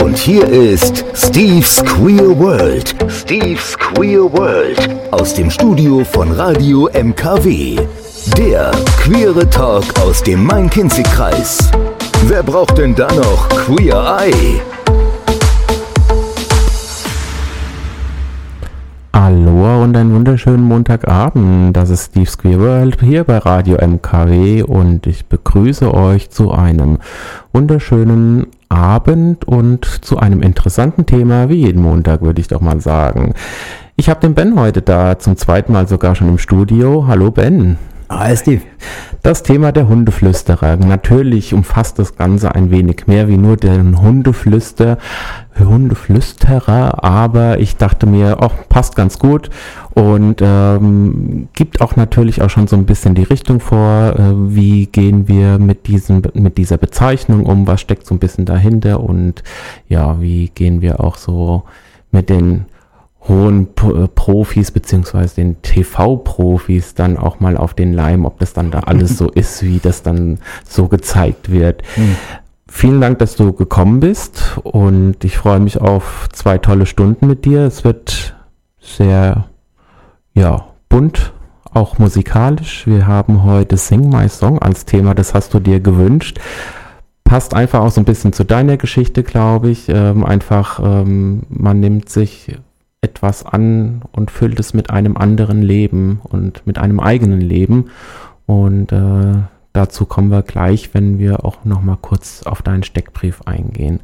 Und hier ist Steve's Queer World. Steve's Queer World. Aus dem Studio von Radio MKW. Der queere Talk aus dem Main-Kinzig-Kreis. Wer braucht denn da noch Queer Eye? Hallo und einen wunderschönen Montagabend. Das ist Steve's Queer World hier bei Radio MKW und ich begrüße euch zu einem wunderschönen Abend und zu einem interessanten Thema, wie jeden Montag würde ich doch mal sagen. Ich habe den Ben heute da, zum zweiten Mal sogar schon im Studio. Hallo Ben. Hi Steve. Das Thema der Hundeflüsterer. Natürlich umfasst das Ganze ein wenig mehr wie nur den Hundeflüster, Hundeflüsterer, aber ich dachte mir, auch passt ganz gut und ähm, gibt auch natürlich auch schon so ein bisschen die Richtung vor, äh, wie gehen wir mit diesem mit dieser Bezeichnung um, was steckt so ein bisschen dahinter und ja, wie gehen wir auch so mit den hohen äh, Profis beziehungsweise den TV-Profis dann auch mal auf den Leim, ob das dann da alles so ist, wie das dann so gezeigt wird. Mhm. Vielen Dank, dass du gekommen bist und ich freue mich auf zwei tolle Stunden mit dir. Es wird sehr, ja, bunt, auch musikalisch. Wir haben heute Sing My Song als Thema, das hast du dir gewünscht passt einfach auch so ein bisschen zu deiner Geschichte, glaube ich. Ähm, einfach, ähm, man nimmt sich etwas an und füllt es mit einem anderen Leben und mit einem eigenen Leben. Und äh, dazu kommen wir gleich, wenn wir auch noch mal kurz auf deinen Steckbrief eingehen.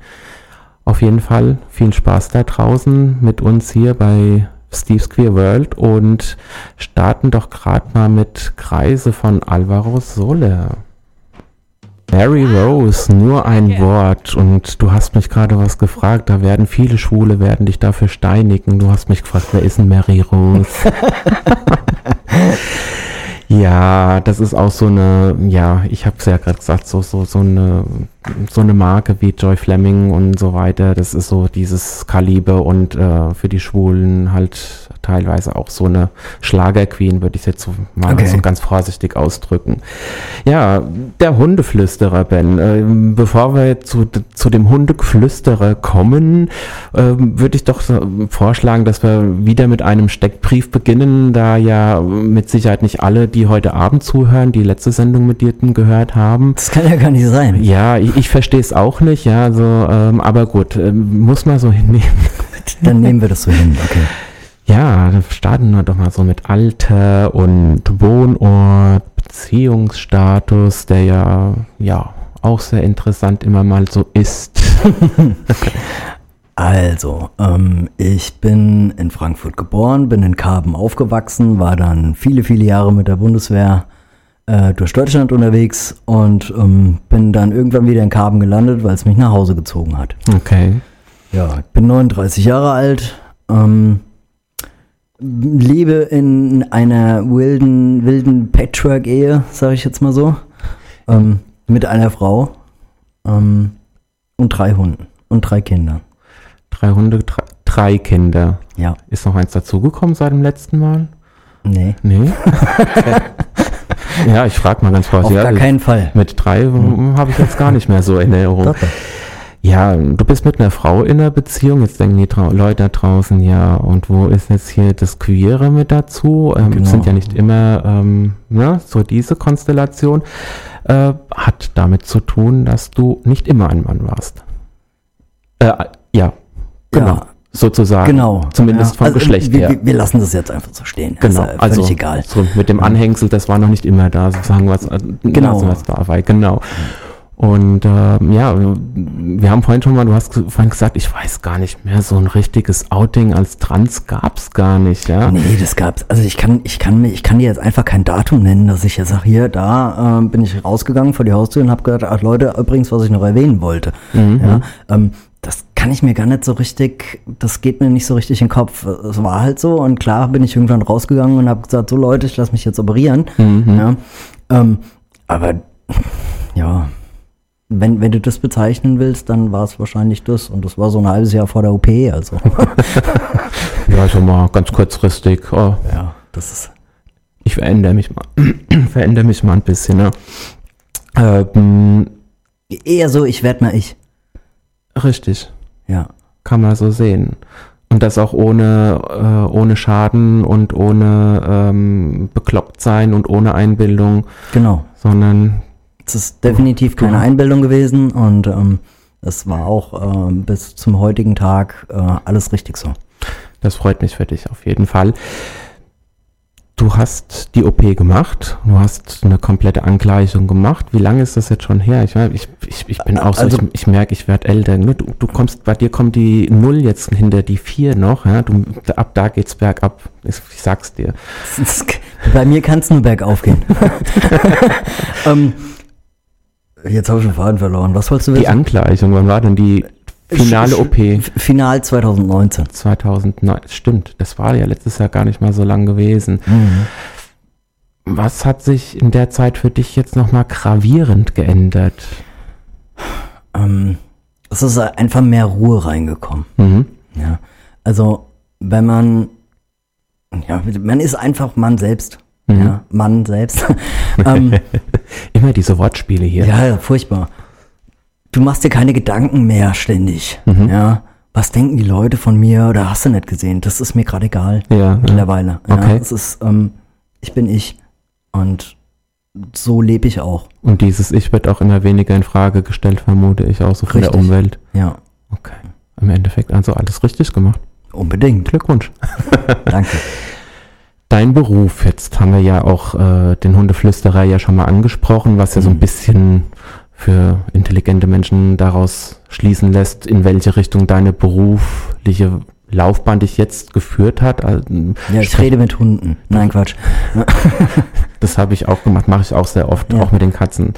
Auf jeden Fall viel Spaß da draußen mit uns hier bei Steve's Queer World und starten doch gerade mal mit Kreise von Alvaro Sole. Mary Rose, nur ein Wort. Und du hast mich gerade was gefragt. Da werden viele Schwule werden dich dafür steinigen. Du hast mich gefragt, wer ist denn Mary Rose? ja, das ist auch so eine, ja, ich habe es ja gerade gesagt, so, so, so eine, so eine Marke wie Joy Fleming und so weiter. Das ist so dieses Kaliber und äh, für die Schwulen halt teilweise auch so eine Schlagerqueen, würde ich jetzt so mal okay. so ganz vorsichtig ausdrücken. Ja, der Hundeflüsterer, Ben. Äh, bevor wir zu, zu dem Hundeflüsterer kommen, äh, würde ich doch vorschlagen, dass wir wieder mit einem Steckbrief beginnen, da ja mit Sicherheit nicht alle, die heute Abend zuhören, die letzte Sendung mit dir gehört haben. Das kann ja gar nicht sein. Ja, ich, ich verstehe es auch nicht, ja, also, ähm, aber gut, äh, muss man so hinnehmen. Dann nehmen wir das so hin, okay. Ja, dann starten wir doch mal so mit Alter und Wohnort, Beziehungsstatus, der ja, ja, auch sehr interessant immer mal so ist. also, ähm, ich bin in Frankfurt geboren, bin in Karben aufgewachsen, war dann viele, viele Jahre mit der Bundeswehr äh, durch Deutschland unterwegs und ähm, bin dann irgendwann wieder in Karben gelandet, weil es mich nach Hause gezogen hat. Okay. Ja, ich bin 39 Jahre alt. Ähm, lebe in einer wilden, wilden Patchwork-Ehe, sage ich jetzt mal so, ähm, mit einer Frau ähm, und drei Hunden und drei Kindern. Drei Hunde, drei, drei Kinder. Ja. Ist noch eins dazugekommen seit dem letzten Mal? Nee. Nee? ja, ich frage mal ganz vorsichtig. Auf gar keinen Fall. Mit drei hm. habe ich jetzt gar nicht mehr so in Erinnerung. Doch. Ja, du bist mit einer Frau in einer Beziehung, jetzt denken die Trau Leute da draußen, ja, und wo ist jetzt hier das Queere mit dazu? Ähm, genau. Sind ja nicht immer ähm, ne, so diese Konstellation. Äh, hat damit zu tun, dass du nicht immer ein Mann warst. Äh, ja, genau. Ja. Sozusagen. Genau. Zumindest ja. vom also, Geschlecht wir, her. Wir lassen das jetzt einfach so stehen. Genau. Ist, äh, also egal. So mit dem Anhängsel, das war noch nicht immer da, sozusagen was, äh, genau. was dabei. Genau. Und äh, ja, wir haben vorhin schon mal, du hast vorhin gesagt, ich weiß gar nicht mehr, so ein richtiges Outing als Trans gab's gar nicht, ja? Nee, das gab's. Also ich kann, ich kann, ich kann dir jetzt einfach kein Datum nennen, dass ich jetzt sage, hier, da äh, bin ich rausgegangen vor die Haustür und habe gesagt, ach Leute, übrigens, was ich noch erwähnen wollte. Mhm. Ja, ähm, das kann ich mir gar nicht so richtig, das geht mir nicht so richtig in den Kopf. Es war halt so und klar bin ich irgendwann rausgegangen und habe gesagt, so Leute, ich lasse mich jetzt operieren. Mhm. Ja, ähm, aber ja, wenn, wenn du das bezeichnen willst, dann war es wahrscheinlich das. Und das war so ein halbes Jahr vor der OP, also. ja, schon mal ganz kurzfristig. Oh. Ja, das ist. Ich verändere mich mal. verändere mich mal ein bisschen, ne? Ähm, Eher so, ich werde mal ich. Richtig. Ja. Kann man so sehen. Und das auch ohne, äh, ohne Schaden und ohne ähm, bekloppt sein und ohne Einbildung, Genau. sondern Es ist definitiv keine Einbildung gewesen und ähm, es war auch ähm, bis zum heutigen Tag äh, alles richtig so. das freut mich für dich auf jeden Fall. Du hast die OP gemacht, du hast eine komplette Angleichung gemacht. Wie lange ist das jetzt schon her? Ich, ich, ich, ich bin auch so, Also- ich, ich merke, ich werde älter. Du, du kommst, bei dir kommt die Null jetzt hinter die Vier noch. Ja? Du, ab da geht's bergab. Ich, ich sag's dir. Bei mir kann es nur bergauf gehen. ähm, jetzt habe ich den Faden verloren. Was wolltest du Die wissen? Angleichung, wann war denn die finale OP? Final 2019. 2009, stimmt, das war ja letztes Jahr gar nicht mal so lang gewesen. Was hat sich in der Zeit für dich jetzt nochmal gravierend geändert? Ähm, es ist einfach mehr Ruhe reingekommen. Mhm. Ja. Also, wenn man, ja, man ist einfach Mann selbst. Mhm. Ja, Mann selbst. ähm, Immer diese Wortspiele hier. ja, ja, furchtbar. Du machst dir keine Gedanken mehr ständig. Mhm. Ja. Was denken die Leute von mir oder hast du nicht gesehen? Das ist mir gerade egal. Ja. Mittlerweile. Ja, Okay. Es ist, ähm, ich bin ich. Und so lebe ich auch. Und dieses Ich wird auch immer weniger in Frage gestellt, vermute ich, auch so von der Richtig. Umwelt. Ja, Okay. Im Endeffekt also alles richtig gemacht. unbedingt. Glückwunsch. Danke. Dein Beruf, jetzt haben wir ja auch äh, den Hundeflüsterer ja schon mal angesprochen, was ja so ein bisschen für intelligente Menschen daraus schließen lässt, in welche Richtung deine berufliche Laufbahn dich jetzt geführt hat. Also, Ja, ich rede mit Hunden. Nein, Quatsch. Das habe ich auch gemacht, mache ich auch sehr oft, Ja. auch mit den Katzen.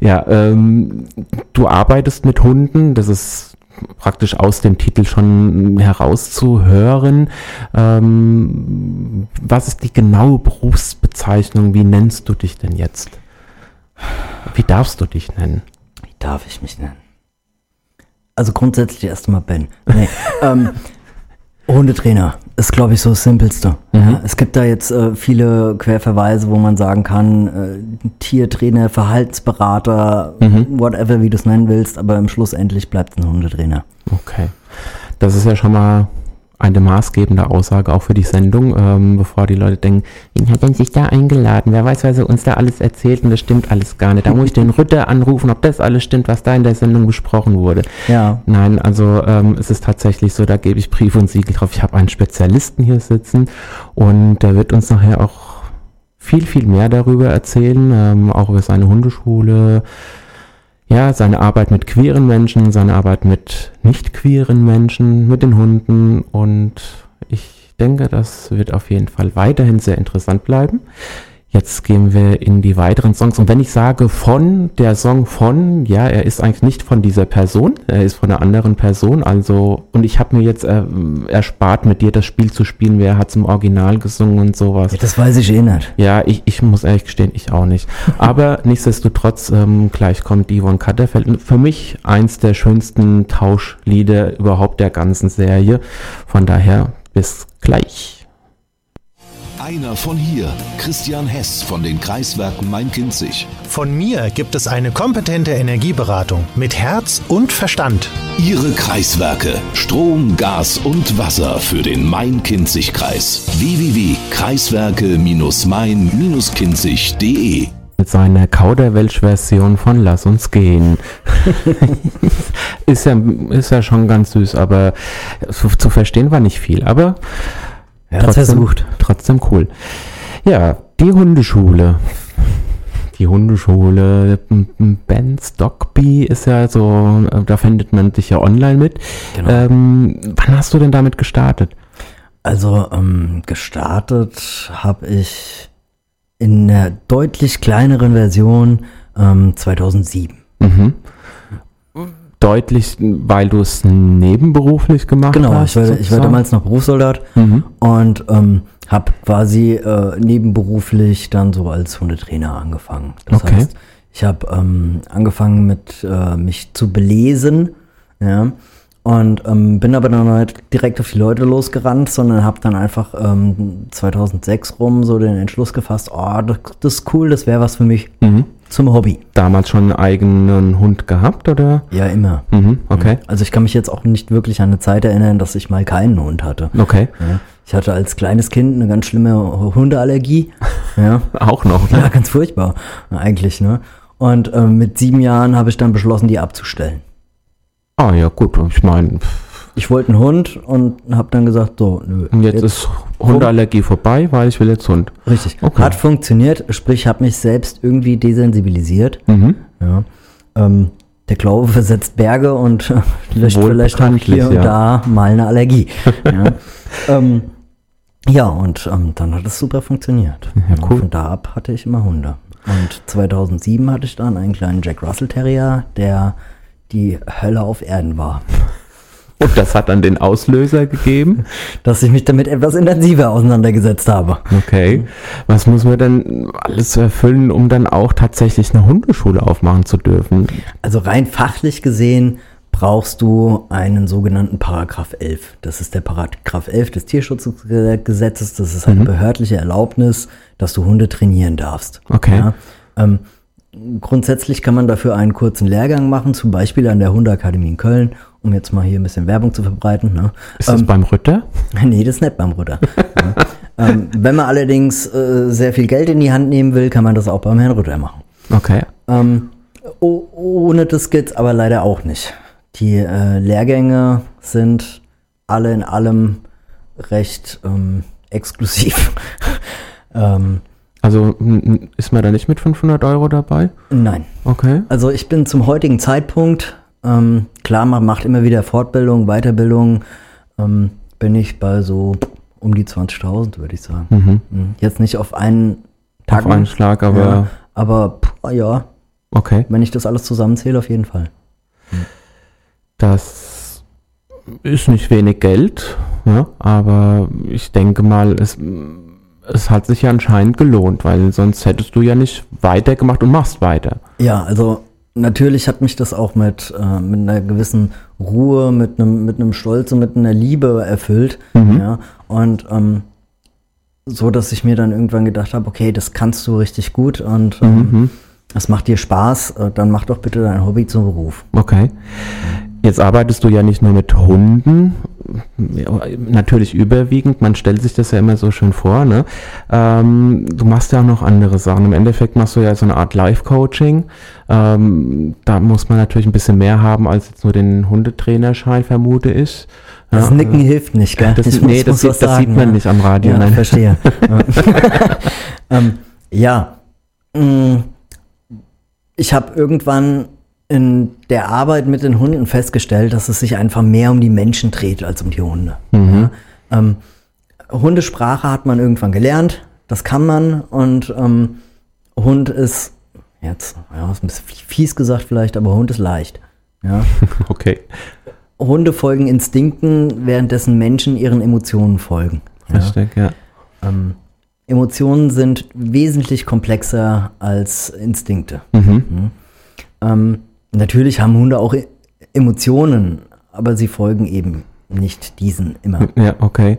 Ja. Ja, ähm, du arbeitest mit Hunden, das ist praktisch aus dem Titel schon herauszuhören. Ähm, was ist die genaue Berufsbezeichnung? Wie nennst du dich denn jetzt? Wie darfst du dich nennen? Wie darf ich mich nennen? Also grundsätzlich erstmal Ben. Nee, ähm, Hundetrainer ist, glaube ich, so das Simpelste. Ja, es gibt da jetzt äh, viele Querverweise, wo man sagen kann, äh, Tiertrainer, Verhaltensberater, whatever, wie du es nennen willst, aber im Schluss endlich bleibt es ein Hundetrainer. Okay. Das ist ja schon mal eine maßgebende Aussage auch für die Sendung, ähm, bevor die Leute denken, wen hat denn sich da eingeladen? Wer weiß, was er uns da alles erzählt und das stimmt alles gar nicht. Da muss ich den Ritter anrufen, ob das alles stimmt, was da in der Sendung besprochen wurde. Ja. Nein, also ähm, es ist tatsächlich so, da gebe ich Brief und Siegel drauf. Ich habe einen Spezialisten hier sitzen und der wird uns nachher auch viel, viel mehr darüber erzählen, ähm, auch über seine Hundeschule, ja, seine Arbeit mit queeren Menschen, seine Arbeit mit nicht queeren Menschen, mit den Hunden und ich denke, das wird auf jeden Fall weiterhin sehr interessant bleiben. Jetzt gehen wir in die weiteren Songs. Und wenn ich sage von, der Song von, ja, er ist eigentlich nicht von dieser Person, er ist von einer anderen Person. Also, und ich habe mir jetzt äh, erspart, mit dir das Spiel zu spielen, wer hat im Original gesungen und sowas. ja, das weiß ich eh nicht. Ja, ich, ich muss ehrlich gestehen, ich auch nicht. Aber nichtsdestotrotz, ähm, gleich kommt Yvonne Katterfeld. Für mich eins der schönsten Tauschlieder überhaupt der ganzen Serie. Von daher, bis gleich. Einer von hier, Christian Hess von den Kreiswerken Main-Kinzig. Von mir gibt es eine kompetente Energieberatung mit Herz und Verstand. Ihre Kreiswerke. Strom, Gas und Wasser für den Main-Kinzig-Kreis. www.kreiswerke-main-kinzig.de Mit seiner Kauderwelsch-Version von Lass uns gehen. ist, ja, ist ja schon ganz süß, aber zu, zu verstehen war nicht viel. Aber Er hat's versucht. Trotzdem cool. Ja, die Hundeschule. Die Hundeschule, Ben Stockby ist ja so, äh, da findet man dich ja online mit. Genau. Ähm, wann hast du denn damit gestartet? Also ähm, gestartet habe ich in der deutlich kleineren Version ähm, 2007. Deutlich, weil du es nebenberuflich gemacht Genau, hast? ich war, ich war damals noch Berufssoldat und ähm, habe quasi äh, nebenberuflich dann so als Hundetrainer angefangen. Das Okay. heißt, ich habe ähm, angefangen mit äh, mich zu belesen, ja, und ähm, bin aber dann halt direkt auf die Leute losgerannt, sondern habe dann einfach ähm, 2006 rum so den Entschluss gefasst, oh, das, das ist cool, das wäre was für mich. Zum Hobby. Damals schon einen eigenen Hund gehabt, oder? Ja, immer. Mhm, okay. Also ich kann mich jetzt auch nicht wirklich an eine Zeit erinnern, dass ich mal keinen Hund hatte. Okay. Ja. Ich hatte als kleines Kind eine ganz schlimme Hundeallergie. Ja, Auch noch, ja ne? ganz furchtbar eigentlich. Ne? Und ähm, mit sieben Jahren habe ich dann beschlossen, die abzustellen. Ah, ja, gut. Ich meine, Ich wollte einen Hund und habe dann gesagt, so, nö. jetzt, ist Hundeallergie vorbei, weil ich will jetzt Hund. Richtig. Okay. Hat funktioniert, sprich, habe mich selbst irgendwie desensibilisiert. Mhm. Ja. Ähm, der Glaube versetzt Berge und löscht Wohl vielleicht auch hier und ja. da mal eine Allergie. ja. Ähm, ja, und ähm, dann hat es super funktioniert. Ja, cool. Von da ab hatte ich immer Hunde. Und 2007 hatte ich dann einen kleinen Jack Russell Terrier, der die Hölle auf Erden war. Und das hat dann den Auslöser gegeben. Dass ich mich damit etwas intensiver auseinandergesetzt habe. Okay. Was muss man denn alles erfüllen, um dann auch tatsächlich eine Hundeschule aufmachen zu dürfen? Also rein fachlich gesehen brauchst du einen sogenannten Paragraph 11. Das ist der Paragraph 11 des Tierschutzgesetzes. Das ist eine behördliche Erlaubnis, dass du Hunde trainieren darfst. Okay. Ja, ähm, grundsätzlich kann man dafür einen kurzen Lehrgang machen, zum Beispiel an der Hundeakademie in Köln, um jetzt mal hier ein bisschen Werbung zu verbreiten. Ne? Ist das beim Rütter? Nee, das ist nicht beim Rutter. ja. ähm, wenn man allerdings äh, sehr viel Geld in die Hand nehmen will, kann man das auch beim Herrn Rutter machen. Okay. Ähm, oh, ohne das geht's aber leider auch nicht. Die äh, Lehrgänge sind alle in allem recht ähm, exklusiv. ähm, Also ist man da nicht mit 500 Euro dabei? nein. Okay. Also ich bin zum heutigen Zeitpunkt, ähm, klar, man macht immer wieder Fortbildung, Weiterbildung, ähm, bin ich bei so um die 20.000, würde ich sagen. Mhm. Jetzt nicht auf einen Tag. Auf einen Schlag, aber Ja, aber pff, ja, okay. wenn ich das alles zusammenzähle, auf jeden Fall. Das ist nicht wenig Geld, ja, aber ich denke mal, es, es hat sich ja anscheinend gelohnt, weil sonst hättest du ja nicht weitergemacht und machst weiter. Ja, also natürlich hat mich das auch mit, äh, mit einer gewissen Ruhe, mit einem mit einem Stolz und mit einer Liebe erfüllt. Ja, und ähm, so, dass ich mir dann irgendwann gedacht habe, okay, das kannst du richtig gut und ähm, das macht dir Spaß, äh, dann mach doch bitte dein Hobby zum Beruf. Okay. Jetzt arbeitest du ja nicht nur mit Hunden, ja, natürlich überwiegend, man stellt sich das ja immer so schön vor, ne? Ähm, du machst ja auch noch andere Sachen. Im Endeffekt machst du ja so eine Art Life-Coaching. Ähm, da muss man natürlich ein bisschen mehr haben als jetzt nur den Hundetrainerschein, vermute ich. Das Ja, Nicken hilft nicht, gell? Das- Ich nee, das was sieht- das sieht man nicht am Radio, Ja, nein. verstehe. ja. ähm, ja. Mm, Ich habe irgendwann in der Arbeit mit den Hunden festgestellt, dass es sich einfach mehr um die Menschen dreht als um die Hunde. Ja. Ähm, Hundesprache hat man irgendwann gelernt, das kann man und ähm, Hund ist jetzt, ja, ist ein bisschen fies gesagt vielleicht, aber Hund ist leicht. Ja. Okay. Hunde folgen Instinkten, währenddessen Menschen ihren Emotionen folgen. Ja. Richtig, ja. Ähm, Emotionen sind wesentlich komplexer als Instinkte. Mhm. Mhm. Ähm, natürlich haben Hunde auch E- Emotionen, aber sie folgen eben nicht diesen immer. Ja, okay.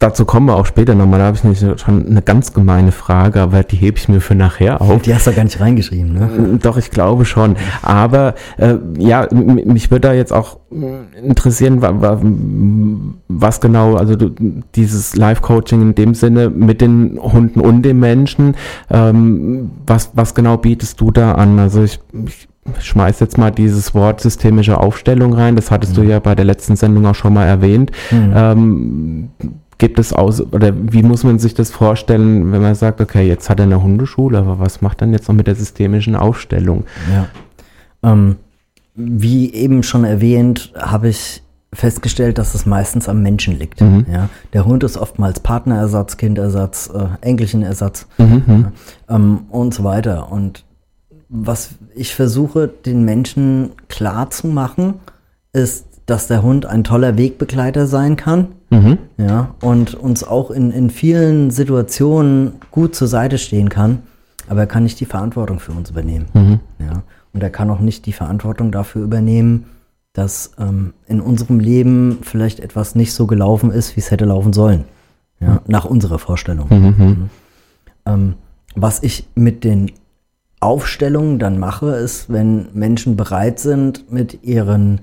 Dazu kommen wir auch später nochmal. Da habe ich nicht schon eine ganz gemeine Frage, aber die hebe ich mir für nachher auf. Die hast du gar nicht reingeschrieben, ne? Doch, ich glaube schon. Aber äh, ja, mich würde da jetzt auch interessieren, wa wa was genau, also du, dieses Live-Coaching in dem Sinne mit den Hunden und den Menschen, ähm, was, was genau bietest du da an? Also ich, ich schmeiß jetzt mal dieses Wort systemische Aufstellung rein, das hattest du ja bei der letzten Sendung auch schon mal erwähnt. Ähm, Gibt es aus, oder wie muss man sich das vorstellen, wenn man sagt, okay, jetzt hat er eine Hundeschule, aber was macht dann jetzt noch mit der systemischen Aufstellung? Ja. Ähm, wie eben schon erwähnt, habe ich festgestellt, dass es meistens am Menschen liegt. Ja. Der Hund ist oftmals Partnerersatz, Kindersatz, äh, Enkelchenersatz ja, ähm, und so weiter. Und was ich versuche, den Menschen klar zu machen, ist, dass der Hund ein toller Wegbegleiter sein kann. Ja, und uns auch in, in vielen Situationen gut zur Seite stehen kann, aber er kann nicht die Verantwortung für uns übernehmen. Ja, und er kann auch nicht die Verantwortung dafür übernehmen, dass ähm, in unserem Leben vielleicht etwas nicht so gelaufen ist, wie es hätte laufen sollen. Ja, nach unserer Vorstellung. Mhm. Ähm, was ich mit den Aufstellung dann mache, ist, wenn Menschen bereit sind, mit ihren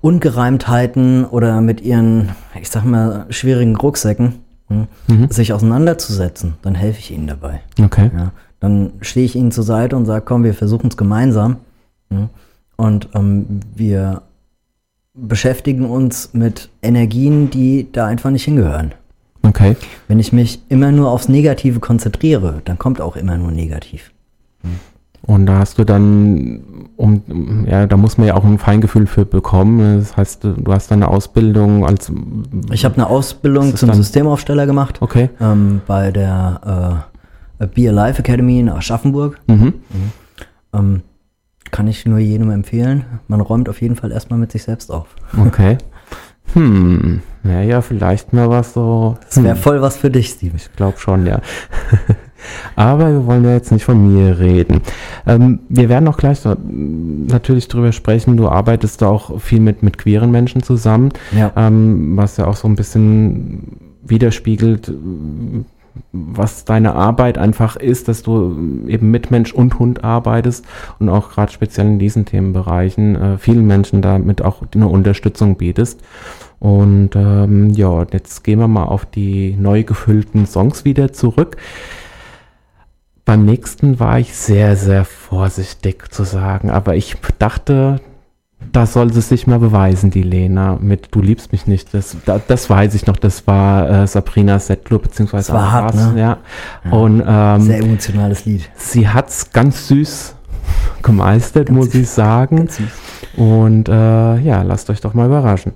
Ungereimtheiten oder mit ihren, ich sag mal, schwierigen Rucksäcken hm, Mhm. sich auseinanderzusetzen, dann helfe ich ihnen dabei. Okay. Ja, dann stehe ich ihnen zur Seite und sage, komm, wir versuchen es gemeinsam. hm, Und ähm, wir beschäftigen uns mit Energien, die da einfach nicht hingehören. Okay. Wenn ich mich immer nur aufs Negative konzentriere, dann kommt auch immer nur negativ. Und da hast du dann, um, ja, da muss man ja auch ein Feingefühl für bekommen. Das heißt, du hast dann eine Ausbildung als, Ich habe eine Ausbildung zum Systemaufsteller gemacht okay. ähm, bei der äh, Be Alive Academy in Aschaffenburg. Mhm. Ähm, kann ich nur jedem empfehlen. Man räumt auf jeden Fall erstmal mit sich selbst auf. Okay. Hm, naja, vielleicht mal was so. Das wäre Hm, voll was für dich, Steve. ich glaube schon, ja. Aber wir wollen ja jetzt nicht von mir reden. Ähm, wir werden auch gleich mm, natürlich drüber sprechen. Du arbeitest da auch viel mit, mit queeren Menschen zusammen. Ja. ähm, was ja auch so ein bisschen widerspiegelt, was deine Arbeit einfach ist, dass du eben mit Mensch und Hund arbeitest und auch gerade speziell in diesen Themenbereichen äh, vielen Menschen damit auch eine Unterstützung bietest. Und ähm, ja, jetzt gehen wir mal auf die neu gefüllten Songs wieder zurück. Beim nächsten war ich sehr, sehr vorsichtig zu sagen, aber ich dachte, da soll sie sich mal beweisen, die Lena, mit Du liebst mich nicht. Das, da, das weiß ich noch, das war äh, Sabrina Settler, beziehungsweise Das war hart, ne? ja. Und ähm, Sehr emotionales Lied. sie hat's ganz süß gemeistert, muss ich sagen. Ganz süß. Und äh, ja, lasst euch doch mal überraschen.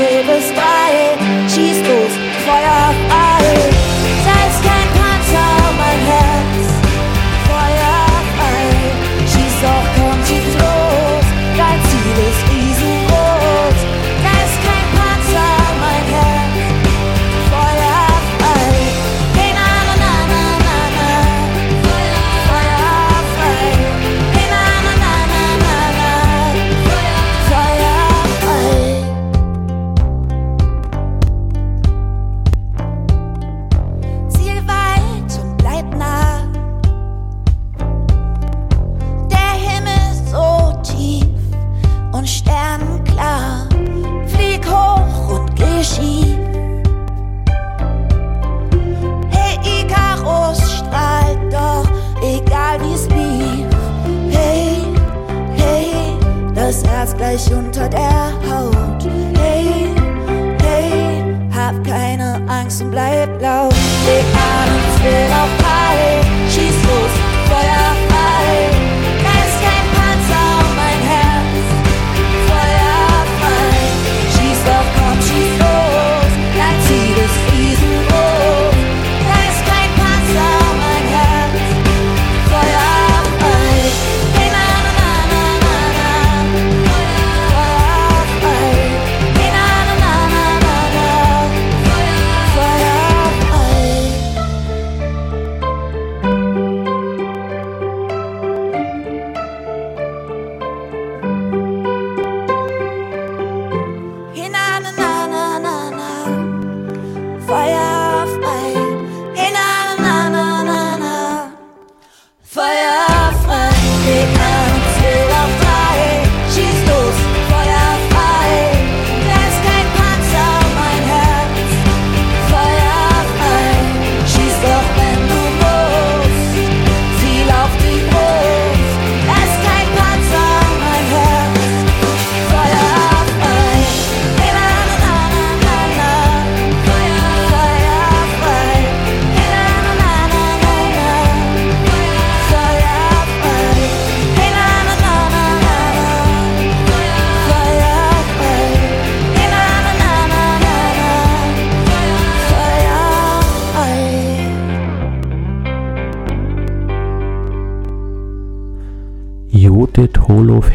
An, zähl bis drei, schieß los,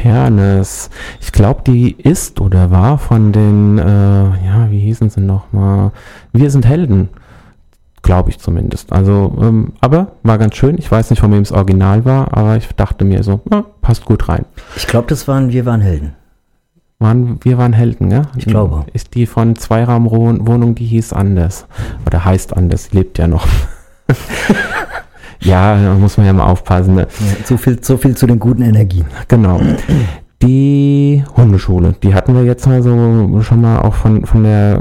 Holofernes. Ich glaube, die ist oder war von den, äh, ja, wie hießen sie nochmal? Wir sind Helden. Glaube ich zumindest. Also, ähm, aber war ganz schön. Ich weiß nicht, von wem es Original war, aber ich dachte mir so, ja, passt gut rein. Ich glaube, das waren Wir waren Helden. Waren, wir waren Helden, ja? Ich glaube. Ist die von Zweiraumwohnung, die hieß anders. Oder heißt anders, lebt ja noch. ja, da muss man ja mal aufpassen. Ne? Ja, so, viel, so viel zu den guten Energien. Genau. Die Hundeschule, die hatten wir jetzt mal so schon mal auch von, von der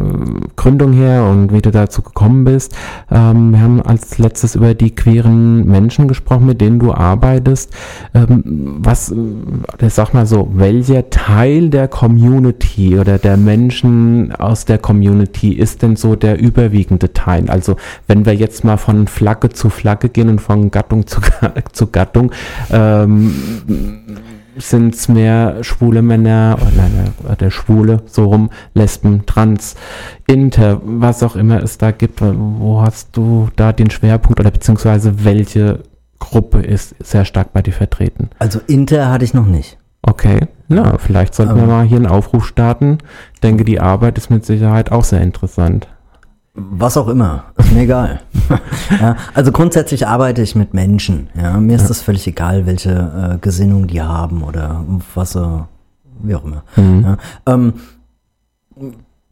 Gründung her und wie du dazu gekommen bist. Ähm, wir haben als letztes über die queeren Menschen gesprochen, mit denen du arbeitest. Ähm, was, äh, sag mal so, welcher Teil der Community oder der Menschen aus der Community ist denn so der überwiegende Teil? Also wenn wir jetzt mal von Flagge zu Flagge gehen und von Gattung zu, zu Gattung, ähm, sind es mehr schwule Männer, oder nein, der Schwule, so rum, Lesben, Trans, Inter, was auch immer es da gibt. Wo hast du da den Schwerpunkt oder beziehungsweise welche Gruppe ist sehr stark bei dir vertreten? Also Inter hatte ich noch nicht. Okay, na, vielleicht sollten wir mal hier einen Aufruf starten. Ich denke, die Arbeit ist mit Sicherheit auch sehr interessant. Was auch immer, ist mir egal. ja, also grundsätzlich arbeite ich mit Menschen. Ja, mir ist das völlig egal, welche äh, Gesinnung die haben oder was, äh, wie auch immer. Mhm. Ja, ähm,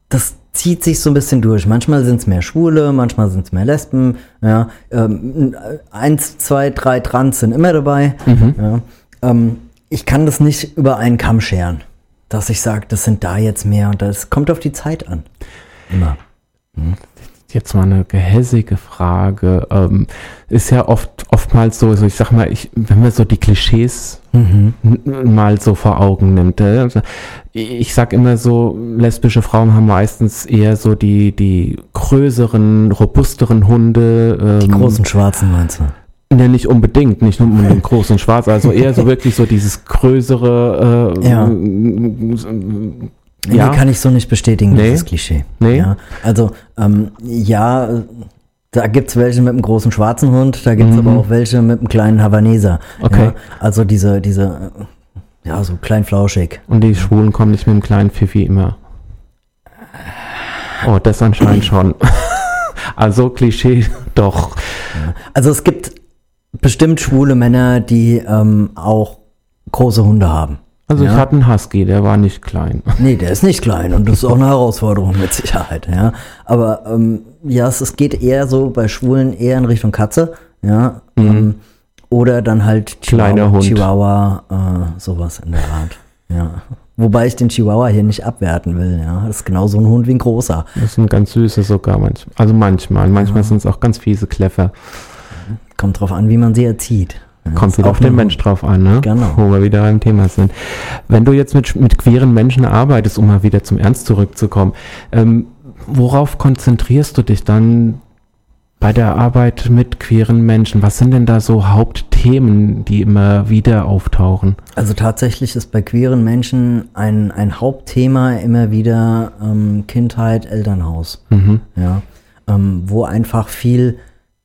das zieht sich so ein bisschen durch. Manchmal sind es mehr Schwule, manchmal sind es mehr Lesben. Ja, ähm, eins, zwei, drei Trans sind immer dabei. Mhm. Ja, ähm, ich kann das nicht über einen Kamm scheren, dass ich sage, das sind da jetzt mehr und das kommt auf die Zeit an. Immer. Jetzt mal eine gehässige Frage. Ähm, ist ja oft oftmals so, so ich sag mal, ich, wenn man so die Klischees mhm. mal so vor Augen nimmt. Äh, also ich sag immer so, lesbische Frauen haben meistens eher so die die größeren, robusteren Hunde. Ähm, die großen Schwarzen meinst du? Ne, nicht unbedingt, nicht nur mit dem großen Schwarz, also eher so wirklich so dieses größere, äh, ja. Nee, ja. kann ich so nicht bestätigen, nee. dieses Klischee. Nee. Ja, also, ähm, ja, da gibt's welche mit einem großen schwarzen Hund, da gibt's mhm. aber auch welche mit einem kleinen Havaneser. Okay. Ja, also diese, diese, ja, so klein flauschig. Und die Schwulen kommen nicht mit einem kleinen Pfiffi immer. Oh, das anscheinend schon. also Klischee doch. Also es gibt bestimmt schwule Männer, die ähm, auch große Hunde haben. Also ja. ich hatte einen Husky, der war nicht klein. Nee, der ist nicht klein und das ist auch eine Herausforderung mit Sicherheit, ja. Aber ähm, ja, es, es, geht eher so bei Schwulen eher in Richtung Katze, ja. Mhm. Ähm, oder dann halt Chihuahua, Chihuahua äh, sowas in der Art, ja. Wobei ich den Chihuahua hier nicht abwerten will, ja. Das ist genauso ein Hund wie ein großer. Das sind ganz süße sogar manchmal. Also manchmal. Manchmal ja. sind es auch ganz fiese Kläffer. Kommt drauf an, wie man sie erzieht. Kommt wieder auf den Mensch drauf an, ne? Genau. Wo wir wieder beim Thema sind. Wenn du jetzt mit, mit queeren Menschen arbeitest, um mal wieder zum Ernst zurückzukommen, ähm, worauf konzentrierst du dich dann bei der Arbeit mit queeren Menschen? Was sind denn da so Hauptthemen, die immer wieder auftauchen? Also tatsächlich ist bei queeren Menschen ein, ein Hauptthema immer wieder ähm, Kindheit, Elternhaus. Mhm. Ja. Ähm, wo einfach viel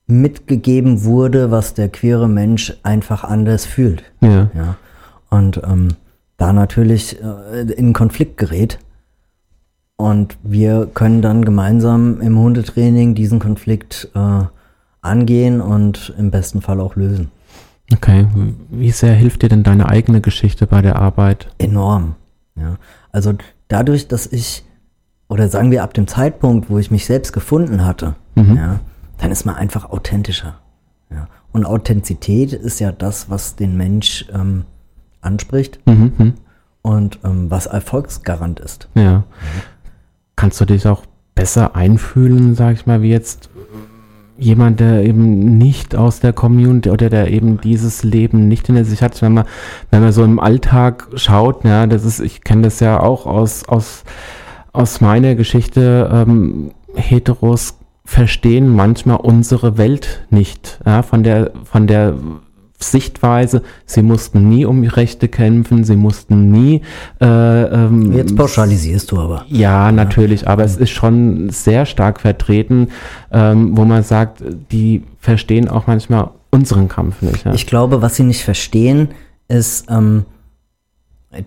mitgegeben wurde, was der queere Mensch einfach anders fühlt. Ja. ja. Und ähm, da natürlich äh, in Konflikt gerät. Und wir können dann gemeinsam im Hundetraining diesen Konflikt äh, angehen und im besten Fall auch lösen. Okay, wie sehr hilft dir denn deine eigene Geschichte bei der Arbeit? Enorm. Ja. Also dadurch, dass ich, oder sagen wir ab dem Zeitpunkt, wo ich mich selbst gefunden hatte, mhm. ja, dann ist man einfach authentischer. Ja. Und Authentizität ist ja das, was den Mensch ähm, anspricht mhm, mhm. und ähm, was Erfolgsgarant ist. Ja. Kannst du dich auch besser einfühlen, sag ich mal, wie jetzt jemand, der eben nicht aus der Community oder der eben dieses Leben nicht hinter sich hat, wenn man, wenn man so im Alltag schaut, ja, das ist, ich kenne das ja auch aus, aus, aus meiner Geschichte, ähm, Heteros verstehen manchmal unsere Welt nicht. Ja, von der, von der Sichtweise, sie mussten nie um Rechte kämpfen, sie mussten nie. Äh, ähm, Jetzt pauschalisierst du aber. Ja, natürlich, aber es ist schon sehr stark vertreten, ähm, wo man sagt, die verstehen auch manchmal unseren Kampf nicht. Ja. Ich glaube, was sie nicht verstehen, ist, ähm,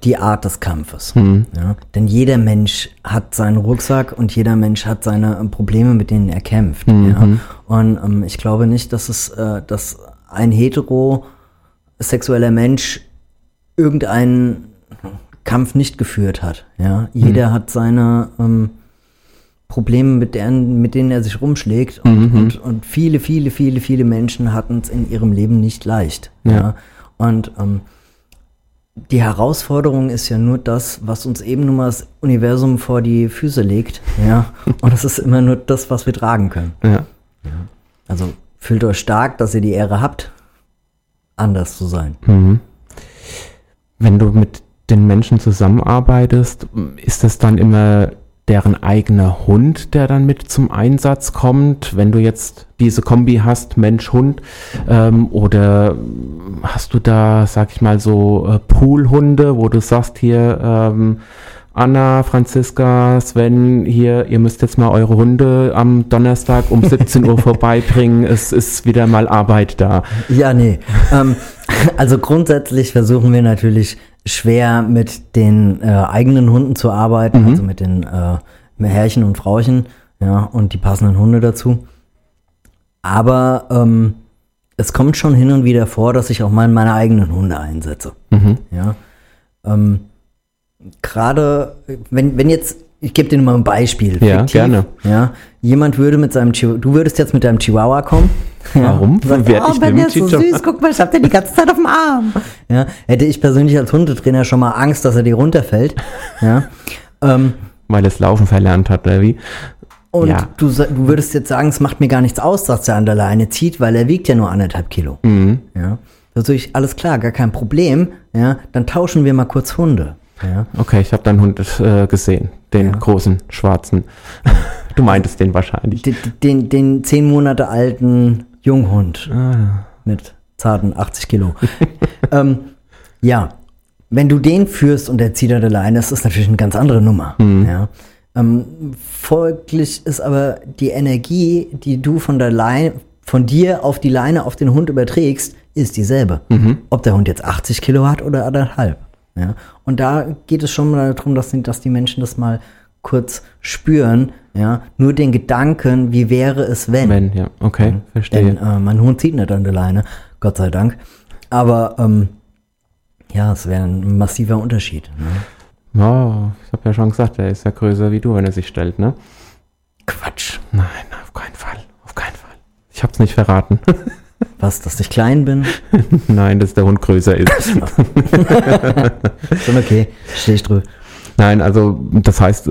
die Art des Kampfes. Ja? Denn jeder Mensch hat seinen Rucksack und jeder Mensch hat seine äh, Probleme, mit denen er kämpft. Ja? Und ähm, ich glaube nicht, dass es, äh, dass ein heterosexueller Mensch irgendeinen Kampf nicht geführt hat. Ja? Jeder hat seine ähm, Probleme, mit, deren, mit denen er sich rumschlägt. Und, und, und viele, viele, viele, viele Menschen hatten es in ihrem Leben nicht leicht. Ja. Ja. Und ähm, die Herausforderung ist ja nur das, was uns eben nun mal das Universum vor die Füße legt. Ja. Und es ist immer nur das, was wir tragen können. Ja. Also fühlt euch stark, dass ihr die Ehre habt, anders zu sein. Wenn du mit den Menschen zusammenarbeitest, ist das dann immer deren eigener Hund, der dann mit zum Einsatz kommt? Wenn du jetzt diese Kombi hast, Mensch-Hund, ähm, oder hast du da, sag ich mal, so äh, Poolhunde, wo du sagst hier, ähm, Anna, Franziska, Sven, hier, ihr müsst jetzt mal eure Hunde am Donnerstag um 17 Uhr vorbeibringen. Es ist wieder mal Arbeit da. Ja, nee. ähm, also grundsätzlich versuchen wir natürlich schwer mit den äh, eigenen Hunden zu arbeiten, also mit den äh, Herrchen und Frauchen, ja, und die passenden Hunde dazu. Aber ähm, es kommt schon hin und wieder vor, dass ich auch mal meine eigenen Hunde einsetze. Ja. Ähm, Gerade wenn, wenn jetzt, ich gebe dir nur mal ein Beispiel. Ja, gerne. Ja, jemand würde mit seinem Chihuahua, du würdest jetzt mit deinem Chihuahua kommen. Warum? Ja, sagst, Werd oh, ich der ist so Chihuahua?" süß, guck mal, ich hab den die ganze Zeit auf dem Arm. Ja, hätte ich persönlich als Hundetrainer schon mal Angst, dass er dir runterfällt. Ja. Ähm, Weil es Laufen verlernt hat, oder wie? und Ja. du, du würdest jetzt sagen, es macht mir gar nichts aus, dass er an der Leine zieht, weil er wiegt ja nur anderthalb Kilo. Mhm. Ja. Da sag ich, alles klar, gar kein Problem. Ja, dann tauschen wir mal kurz Hunde. Ja. Okay, ich habe deinen Hund äh, gesehen, den großen schwarzen. Du meintest den wahrscheinlich. Den, den, den zehn Monate alten Junghund Ah. mit zarten 80 Kilo. ähm, ja, wenn du den führst und der zieht an der Leine, ist das natürlich eine ganz andere Nummer. Ja. Ähm, folglich ist aber die Energie, die du von der Leine, von dir auf die Leine auf den Hund überträgst, ist dieselbe. Ob der Hund jetzt 80 Kilo hat oder anderthalb. Ja. Und da geht es schon mal darum, dass, die- dass die Menschen das mal kurz spüren. Ja. Nur den Gedanken, wie wäre es, wenn. Wenn, ja, okay, verstehe. Denn äh, mein Hund zieht nicht an der Leine, Gott sei Dank. Aber ähm, ja, es wäre ein massiver Unterschied. Ne? Ja, ich habe ja schon gesagt, er ist ja größer wie du, wenn er sich stellt, ne? Quatsch. Nein, auf keinen Fall. Auf keinen Fall. Ich hab's nicht verraten. Was, dass ich klein bin? Nein, dass der Hund größer ist. Schon okay, stehe ich drüber. Nein, also das heißt,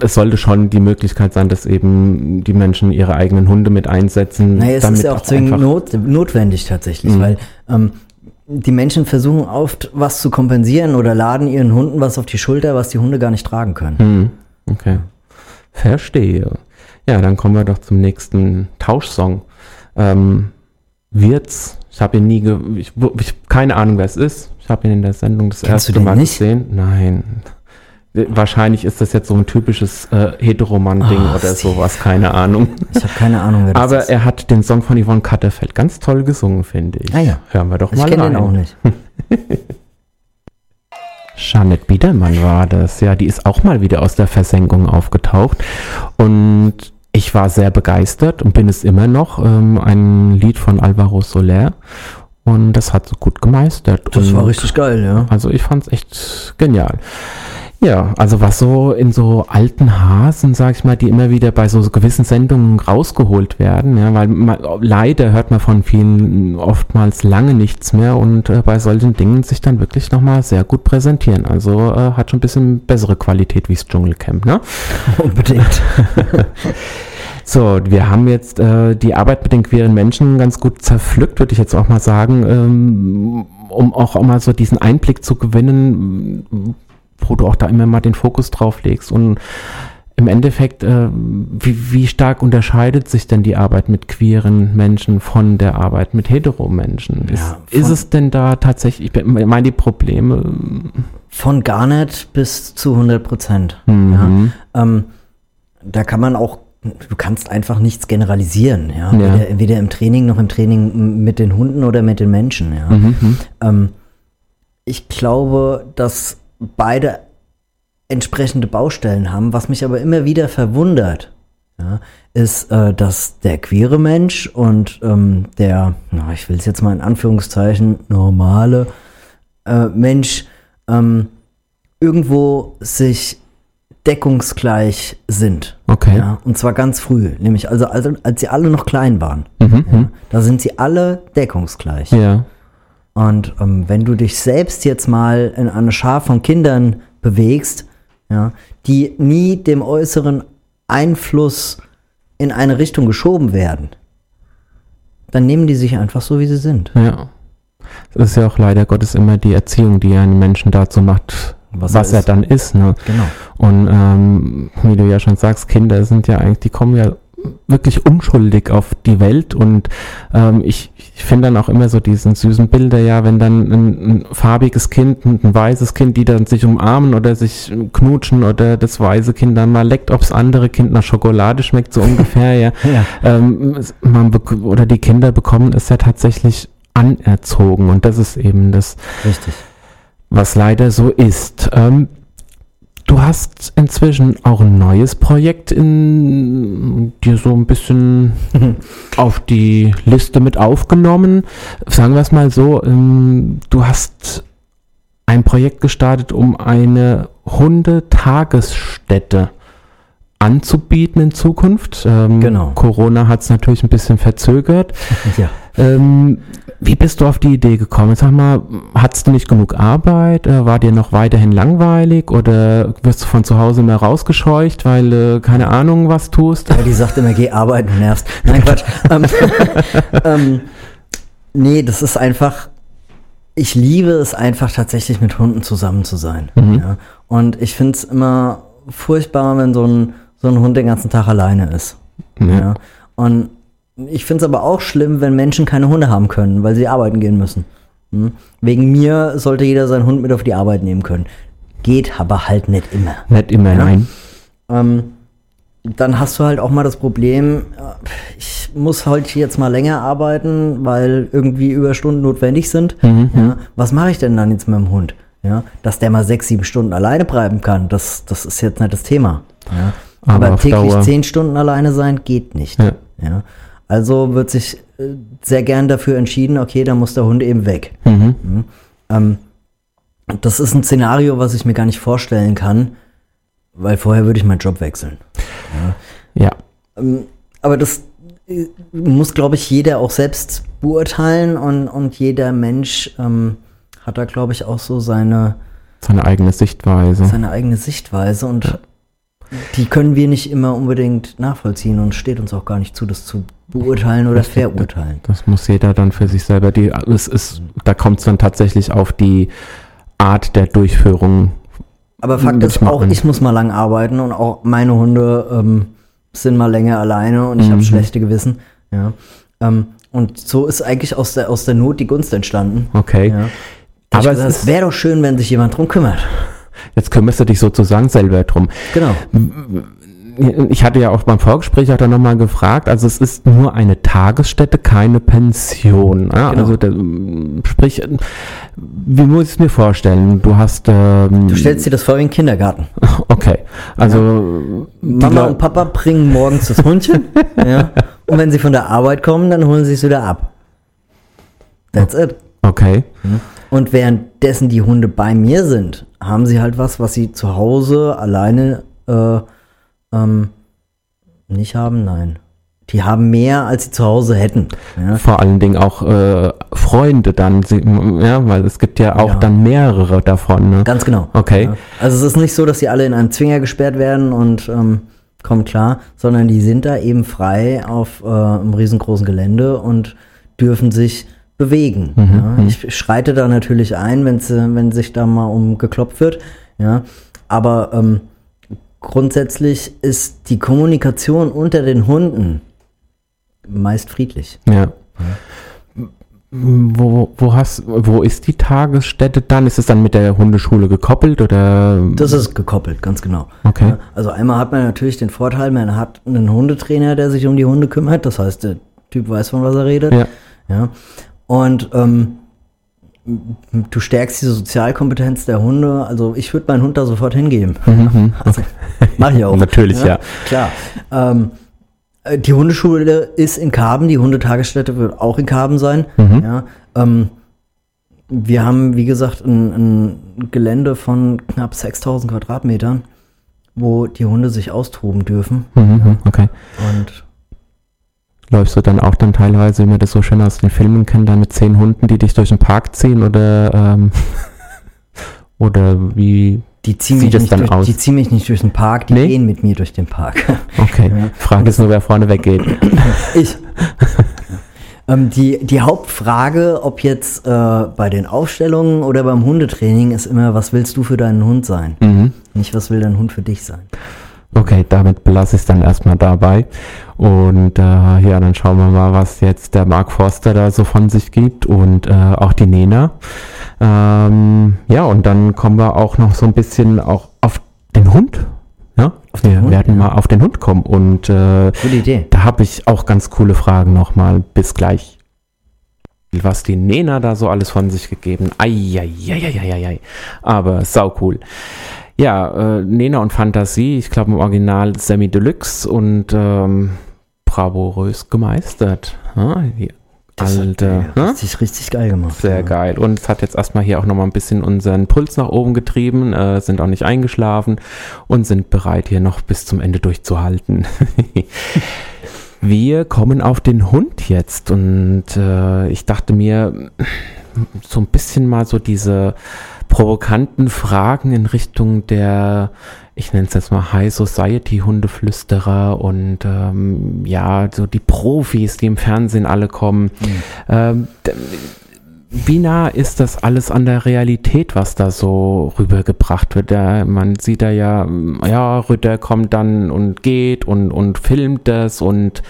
es sollte schon die Möglichkeit sein, dass eben die Menschen ihre eigenen Hunde mit einsetzen. Naja, es damit ist ja auch auch zwingend Mhm. not, notwendig tatsächlich, weil ähm, die Menschen versuchen oft was zu kompensieren oder laden ihren Hunden was auf die Schulter, was die Hunde gar nicht tragen können. Hm, okay. Verstehe. Ja, dann kommen wir doch zum nächsten Tauschsong. Ähm, Wirtz, ich habe ihn nie, ge ich, ich keine Ahnung, wer es ist. Ich habe ihn in der Sendung das Kennst du erste den Mal nicht? gesehen. Nein. Wahrscheinlich ist das jetzt so ein typisches äh, Heteroman-Ding Ah, oder sowas, keine Ahnung. Ich habe keine Ahnung, wer das Aber ist. er hat den Song von Yvonne Katterfeld ganz toll gesungen, finde ich. Ah ja. Hören wir doch Ich mal kenne rein. den auch nicht. Jeanette Biedermann war das. Ja, die ist auch mal wieder aus der Versenkung aufgetaucht. Und ich war sehr begeistert und bin es immer noch. Ähm, ein Lied von Alvaro Soler. Und das hat so gut gemeistert. Das und war richtig geil, ja. Also ich fand es echt genial. Ja, also was so in so alten Hasen, sag ich mal, die immer wieder bei so gewissen Sendungen rausgeholt werden, ja, weil man, leider hört man von vielen oftmals lange nichts mehr und äh, bei solchen Dingen sich dann wirklich nochmal sehr gut präsentieren. Also äh, hat schon ein bisschen bessere Qualität wie das Dschungelcamp, ne? Unbedingt. So, wir haben jetzt äh, die Arbeit mit den queeren Menschen ganz gut zerpflückt, würde ich jetzt auch mal sagen, ähm, um auch mal so diesen Einblick zu gewinnen, wo du auch da immer mal den Fokus drauf legst. Und im Endeffekt, äh, wie, wie stark unterscheidet sich denn die Arbeit mit queeren Menschen von der Arbeit mit Heteromenschen? Ist, Ja, ist es denn da tatsächlich, ich meine, die Probleme, Von gar nicht bis zu 100 Prozent. Mhm. Ja. Ähm, da kann man auch, du kannst einfach nichts generalisieren. Ja? Ja. Weder, weder im Training noch im Training mit den Hunden oder mit den Menschen. Ja? Mhm, Ähm, ich glaube, dass beide entsprechende Baustellen haben. Was mich aber immer wieder verwundert, ja, ist, äh, dass der queere Mensch und ähm, der, na, ich will es jetzt mal in Anführungszeichen, normale äh, Mensch ähm, irgendwo sich deckungsgleich sind. Okay. Ja, und zwar ganz früh, nämlich also, also als sie alle noch klein waren. Mhm, Ja, da sind sie alle deckungsgleich. Ja. Und ähm, wenn du dich selbst jetzt mal in eine Schar von Kindern bewegst, ja, die nie dem äußeren Einfluss in eine Richtung geschoben werden, dann nehmen die sich einfach so, wie sie sind. Ja. Das ist ja auch leider Gottes immer die Erziehung, die einen Menschen dazu macht, Was was, er er, ist. dann ist. Ne? Genau. Und ähm, wie du ja schon sagst, Kinder sind ja eigentlich, die kommen ja wirklich unschuldig auf die Welt und ähm, ich, ich finde dann auch immer so diesen süßen Bilder, ja, wenn dann ein, ein farbiges Kind und ein weißes Kind, die dann sich umarmen oder sich knutschen oder das weiße Kind dann mal leckt, ob's andere Kind nach Schokolade schmeckt, so ungefähr, ja. Ja. Ähm, man oder die Kinder bekommen es ja tatsächlich anerzogen und das ist eben das, Richtig. was leider so ist. Ähm, du hast inzwischen auch ein neues Projekt in dir so ein bisschen auf die Liste mit aufgenommen. Sagen wir es mal so, ähm, du hast ein Projekt gestartet, um eine Hundetagesstätte anzubieten in Zukunft. Ähm, Genau. Corona hat es natürlich ein bisschen verzögert. Ja. Ähm, wie bist du auf die Idee gekommen? Sag mal, hattest du nicht genug Arbeit? Äh, war dir noch weiterhin langweilig? Oder wirst du von zu Hause mehr rausgescheucht, weil äh, keine Ahnung was tust? Ja, die sagt immer, geh arbeiten, nervst. Nein, Quatsch. ähm, ähm, nee, das ist einfach, ich liebe es einfach tatsächlich mit Hunden zusammen zu sein. Ja? Und ich finde es immer furchtbar, wenn so ein, so ein Hund den ganzen Tag alleine ist. Ja. Und ich finde es aber auch schlimm, wenn Menschen keine Hunde haben können, weil sie arbeiten gehen müssen. Hm? Wegen mir sollte jeder seinen Hund mit auf die Arbeit nehmen können. Geht aber halt nicht immer. Nicht immer, Ja. nein. Ähm, dann hast du halt auch mal das Problem, äh, ich muss halt jetzt mal länger arbeiten, weil irgendwie Überstunden notwendig sind. Ja, was mache ich denn dann jetzt mit dem Hund? Ja, dass der mal sechs, sieben Stunden alleine bleiben kann, das, das ist jetzt nicht das Thema. Ja, Aber aber täglich Dauer- zehn Stunden alleine sein geht nicht. Ja. Ja. Also wird sich äh, sehr gern dafür entschieden, okay, dann muss der Hund eben weg. Mhm. Mhm. Ähm, das ist ein Szenario, was ich mir gar nicht vorstellen kann, weil vorher würde ich meinen Job wechseln. Ja. Ähm, aber das äh, muss, glaube ich, jeder auch selbst beurteilen und, und jeder Mensch ähm, hat da, glaube ich, auch so seine, Seine eigene Sichtweise. seine eigene Sichtweise und die können wir nicht immer unbedingt nachvollziehen und steht uns auch gar nicht zu, das zu beurteilen oder verurteilen. Das muss jeder dann für sich selber. Die, es ist, da kommt es dann tatsächlich auf die Art der Durchführung. Aber Fakt ist auch, ich muss mal lang arbeiten und auch meine Hunde ähm, sind mal länger alleine und ich habe schlechte Gewissen. Ja. Ähm, und so ist eigentlich aus der, aus der Not die Gunst entstanden. Okay. Ja. Aber Aber es wäre doch schön, wenn sich jemand drum kümmert. Jetzt kümmerst du dich sozusagen selber drum. Genau. Ich hatte ja auch beim Vorgespräch auch dann nochmal gefragt, also es ist nur eine Tagesstätte, keine Pension. Ja? Genau. Also der, sprich, wie muss ich es mir vorstellen? Du hast ähm, Du stellst dir das vor wie ein Kindergarten. okay, also die Mama und Papa bringen morgens das Hundchen. ja. Und wenn sie von der Arbeit kommen, dann holen sie es wieder ab. That's it. okay, Und währenddessen die Hunde bei mir sind, haben sie halt was, was sie zu Hause alleine äh, ähm, nicht haben. Nein. Die haben mehr, als sie zu Hause hätten. Ja. vor allen Dingen auch äh, Freunde dann, ja, weil es gibt ja auch Ja. dann mehrere davon. Ne? Ganz genau. Okay. Ja. Also es ist nicht so, dass sie alle in einen Zwinger gesperrt werden und ähm, kommen klar, sondern die sind da eben frei auf äh, einem riesengroßen Gelände und dürfen sich bewegen. ja. Ich schreite da natürlich ein, wenn's, äh, wenn sich da mal umgeklopft wird. Ja. Aber ähm, grundsätzlich ist die Kommunikation unter den Hunden meist friedlich. Ja. Wo, wo, hast, wo ist die Tagesstätte dann? Ist es dann mit der Hundeschule gekoppelt oder? Das ist gekoppelt, ganz genau. Okay. Also einmal hat man natürlich den Vorteil, man hat einen Hundetrainer, der sich um die Hunde kümmert. Das heißt, der Typ weiß, von was er redet. Ja. Ja. Und ähm, du stärkst die Sozialkompetenz der Hunde. Also ich würde meinen Hund da sofort hingeben. Also, mach ich auch. Natürlich, ja. Klar. Ähm, äh, die Hundeschule ist in Karben, die Hundetagesstätte wird auch in Karben sein. Ja, ähm, wir haben, wie gesagt, ein, ein Gelände von knapp 6000 Quadratmetern, wo die Hunde sich austoben dürfen. Mhm, okay. Und Läufst du dann auch dann teilweise, wie man das so schön aus den Filmen kennt, dann mit zehn Hunden, die dich durch den Park ziehen oder, ähm, oder wie die ziehen, sieht es nicht dann durch, aus? die ziehen mich nicht durch den Park, die Nee? gehen mit mir durch den Park. Okay, Ja. Frage ist nur, wer vorne weggeht. Ich. ähm, die, die Hauptfrage, ob jetzt äh, bei den Aufstellungen oder beim Hundetraining, ist immer, was willst du für deinen Hund sein? Mhm. Nicht, was will dein Hund für dich sein? Okay, damit belasse ich es dann erstmal dabei. Und äh, ja, dann schauen wir mal, was jetzt der Mark Forster da so von sich gibt und äh, auch die Nena. Ähm, ja, und dann kommen wir auch noch so ein bisschen auch auf den Hund. Ja, wir Hund, werden ja. mal auf den Hund kommen. Und äh, da habe ich auch ganz coole Fragen nochmal. Bis gleich. Was die Nena da so alles von sich gegeben. Eieieiei. Aber sau cool. Ja, äh, Nena und Fantasie, ich glaube im Original Semi Deluxe und ähm, bravourös gemeistert. Ja, die Das alte. hat, äh, ne? richtig, richtig geil gemacht. Sehr ja. geil. Und es hat jetzt erstmal hier auch nochmal ein bisschen unseren Puls nach oben getrieben, äh, sind auch nicht eingeschlafen und sind bereit, hier noch bis zum Ende durchzuhalten. Wir kommen auf den Hund jetzt und äh, ich dachte mir, so ein bisschen mal so diese provokanten Fragen in Richtung der, ich nenne es jetzt mal High Society Hundeflüsterer und ähm, ja, so die Profis, die im Fernsehen alle kommen. Ähm, d- wie nah ist das alles an der Realität, was da so rübergebracht wird? Da, man sieht da ja, ja, Rütter kommt dann und geht und, und filmt das und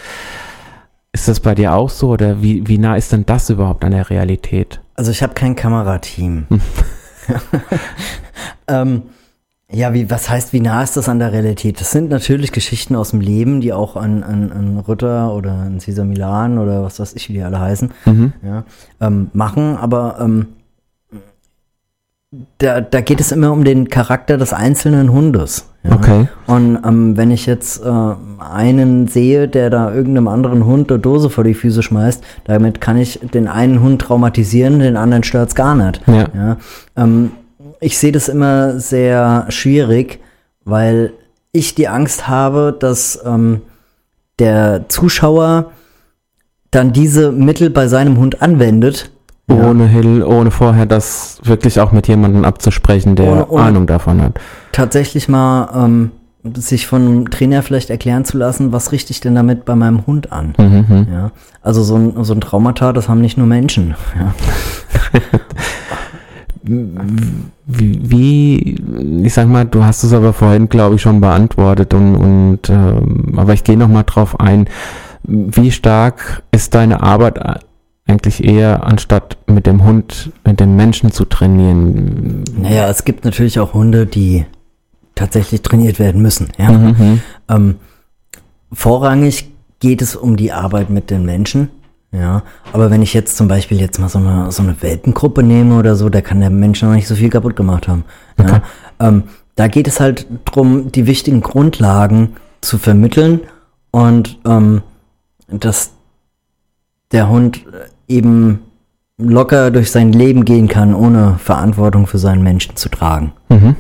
ist das bei dir auch so oder wie, wie nah ist denn das überhaupt an der Realität? Also ich habe kein Kamerateam. ähm, ja, wie, was heißt, wie nah ist das an der Realität? Das sind natürlich Geschichten aus dem Leben, die auch an, an, an Ritter oder an Cesar Milan oder was weiß ich, wie die alle heißen, ja, ähm, machen, aber ähm, da, da geht es immer um den Charakter des einzelnen Hundes. Ja? Okay. Und ähm, wenn ich jetzt äh, einen sehe, der da irgendeinem anderen Hund eine Dose vor die Füße schmeißt, damit kann ich den einen Hund traumatisieren, den anderen stört's gar nicht. Ja. Ja, ähm, ich sehe das immer sehr schwierig, weil ich die Angst habe, dass ähm, der Zuschauer dann diese Mittel bei seinem Hund anwendet. Ohne Hill, ohne vorher das wirklich auch mit jemandem abzusprechen, der Ohne- ohne- Ahnung davon hat. tatsächlich mal ähm, sich von einem Trainer vielleicht erklären zu lassen, was richte ich denn damit bei meinem Hund an. Mhm. Ja, also so ein, so ein Traumata, das haben nicht nur Menschen. Ja. Wie, ich sag mal, du hast es aber vorhin, glaube ich, schon beantwortet und, und ähm, aber ich gehe noch mal drauf ein. Wie stark ist deine Arbeit eigentlich eher, anstatt mit dem Hund, mit dem Menschen zu trainieren? Naja, es gibt natürlich auch Hunde, die tatsächlich trainiert werden müssen. Ja. Mhm. Ähm, vorrangig geht es um die Arbeit mit den Menschen. Ja, aber wenn ich jetzt zum Beispiel jetzt mal so eine, so eine Welpengruppe nehme oder so, da kann der Mensch noch nicht so viel kaputt gemacht haben. Ja, ähm, da geht es halt drum, die wichtigen Grundlagen zu vermitteln und ähm, dass der Hund eben locker durch sein Leben gehen kann, ohne Verantwortung für seinen Menschen zu tragen. Mhm.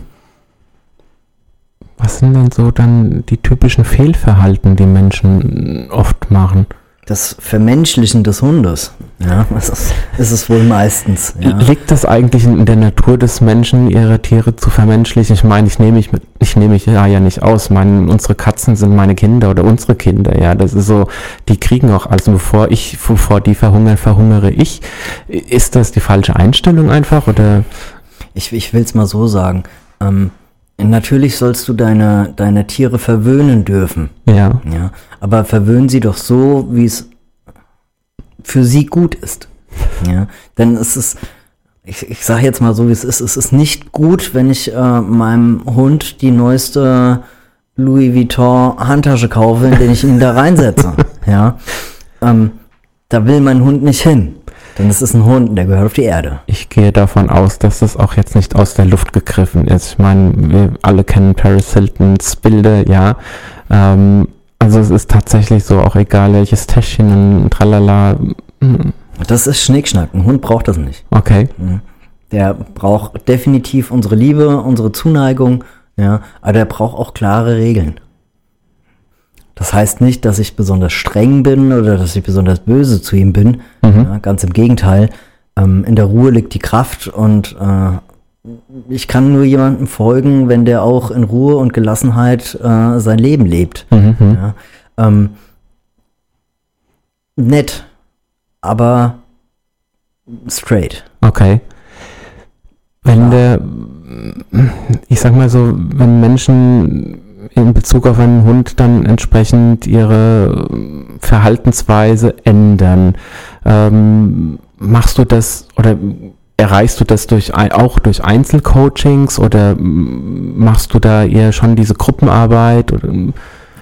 Was sind denn so dann die typischen Fehlverhalten, die Menschen oft machen? Das Vermenschlichen des Hundes, ja, das ist, ist es wohl meistens. Ja. Liegt das eigentlich in der Natur des Menschen, ihre Tiere zu vermenschlichen? Ich meine, ich nehme mich, mit- ich nehme mich ja, ja nicht aus. Meine, unsere Katzen sind meine Kinder oder unsere Kinder. Ja, das ist so, die kriegen auch alles. Und bevor ich, bevor die verhungern, verhungere ich. Ist das die falsche Einstellung einfach oder? Ich, ich will es mal so sagen. Ähm, natürlich sollst du deine, deine Tiere verwöhnen dürfen, Ja, ja, aber verwöhnen sie doch so, wie es für sie gut ist. Ja, denn es ist, ich, ich sage jetzt mal so, wie es ist, es ist nicht gut, wenn ich äh, meinem Hund die neueste Louis Vuitton Handtasche kaufe, in den ich ihn da reinsetze. ja, ähm, da will mein Hund nicht hin. Ist es ein Hund, der gehört auf die Erde. Ich gehe davon aus, dass das auch jetzt nicht aus der Luft gegriffen ist. Ich meine, wir alle kennen Paris Hiltons Bilder, ja. Ähm, also es ist tatsächlich so, auch egal welches Täschchen und tralala. Hm, Das ist Schnickschnack. Ein Hund braucht das nicht. Okay. Der braucht definitiv unsere Liebe, unsere Zuneigung, ja, aber der braucht auch klare Regeln. Das heißt nicht, dass ich besonders streng bin oder dass ich besonders böse zu ihm bin. Ja, ganz im Gegenteil. Ähm, in der Ruhe liegt die Kraft und äh, ich kann nur jemandem folgen, wenn der auch in Ruhe und Gelassenheit äh, sein Leben lebt. Ja, ähm, nett, aber straight. Okay. Wenn der, ich sag mal so, wenn Menschen in Bezug auf einen Hund dann entsprechend ihre Verhaltensweise ändern, ähm, machst du das oder erreichst du das durch auch durch Einzelcoachings oder machst du da eher schon diese Gruppenarbeit? Oder,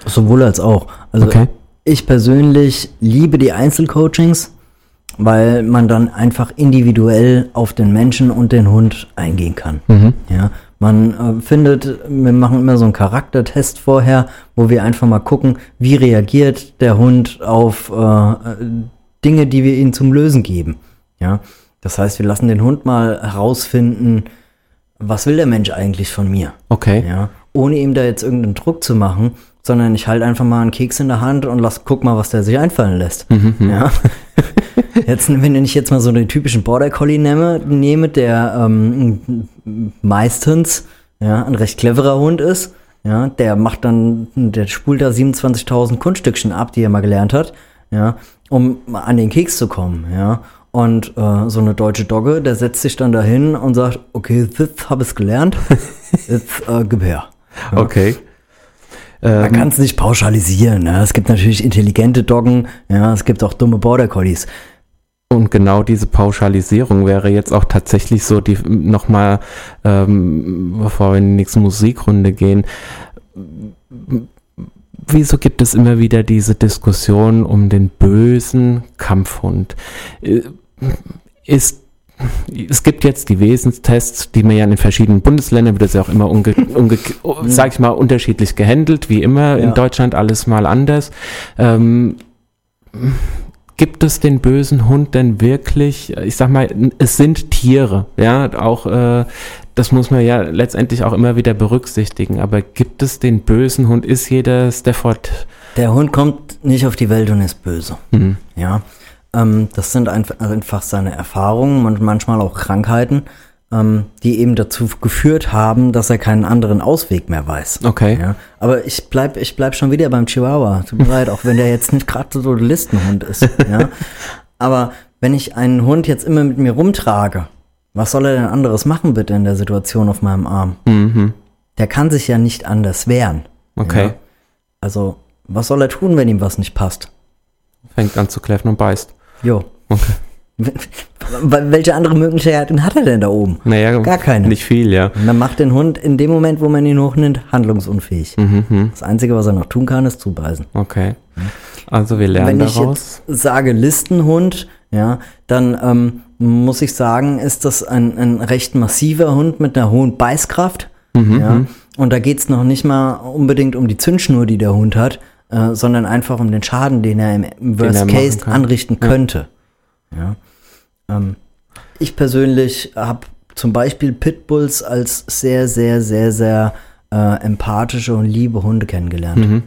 Sowohl als auch. Also Okay. ich persönlich liebe die Einzelcoachings, weil man dann einfach individuell auf den Menschen und den Hund eingehen kann. Ja, man äh, findet, wir machen immer so einen Charaktertest vorher, wo wir einfach mal gucken, wie reagiert der Hund auf äh, Dinge, die wir ihm zum Lösen geben. Ja, das heißt, wir lassen den Hund mal herausfinden, was will der Mensch eigentlich von mir? okay. Ja, ohne ihm da jetzt irgendeinen Druck zu machen, sondern ich halte einfach mal einen Keks in der Hand und lass, guck mal, was der sich einfallen lässt. Ja. Jetzt, wenn ich jetzt mal so den typischen Border Collie nehme, nehme der ähm, meistens ja, ein recht cleverer Hund ist, ja, der macht dann, der spult da 27.000 Kunststückchen ab, die er mal gelernt hat, ja, um an den Keks zu kommen, ja. Und äh, so eine deutsche Dogge, der setzt sich dann dahin und sagt, okay, jetzt habe ich gelernt, jetzt äh, gib her. Okay. Man kann es nicht pauschalisieren. Ne? Es gibt natürlich intelligente Doggen, ja, es gibt auch dumme Border Collies. Und genau diese Pauschalisierung wäre jetzt auch tatsächlich so, die nochmal, ähm, bevor wir in die nächste Musikrunde gehen, wieso gibt es immer wieder diese Diskussion um den bösen Kampfhund? Äh, Ist es gibt jetzt die Wesenstests, die man ja in den verschiedenen Bundesländern wird das ja auch immer unge, unge, sag ich mal, unterschiedlich gehandelt, wie immer in Ja. Deutschland alles mal anders. Ähm, gibt es den bösen Hund denn wirklich? Ich sag mal, es sind Tiere, ja, auch äh, das muss man ja letztendlich auch immer wieder berücksichtigen. Aber gibt es den bösen Hund? Ist jeder Stafford? Der Hund kommt nicht auf die Welt und ist böse. Mhm. Ja, ähm, das sind einfach, einfach seine Erfahrungen und manchmal auch Krankheiten, ähm, die eben dazu geführt haben, dass er keinen anderen Ausweg mehr weiß. Okay. Ja, aber ich bleib, ich bleib schon wieder beim Chihuahua. Tut mir leid, auch wenn der jetzt nicht gerade so ein Listenhund ist. Ja, aber wenn ich einen Hund jetzt immer mit mir rumtrage, was soll er denn anderes machen bitte in der Situation auf meinem Arm? Der kann sich ja nicht anders wehren. Okay. Ja? Also, was soll er tun, wenn ihm was nicht passt? Fängt an zu kläffen und beißt. Jo. Okay. Wel- Welche andere Möglichkeiten hat er denn da oben? Naja, Gar keine. Nicht viel, ja. Und dann macht den Hund in dem Moment, wo man ihn hochnimmt, handlungsunfähig. Mhm, Das Einzige, was er noch tun kann, ist zubeißen. Okay. Also wir lernen Wenn ich daraus. jetzt sage Listenhund, ja, dann ähm, muss ich sagen, ist das ein, ein recht massiver Hund mit einer hohen Beißkraft. Mhm, ja. Und da geht's noch nicht mal unbedingt um die Zündschnur, die der Hund hat, äh, sondern einfach um den Schaden, den er im, Worst er Case kann. anrichten könnte. Ja. Ähm, ich persönlich habe zum Beispiel Pitbulls als sehr, sehr, sehr, sehr äh, empathische und liebe Hunde kennengelernt. Mhm.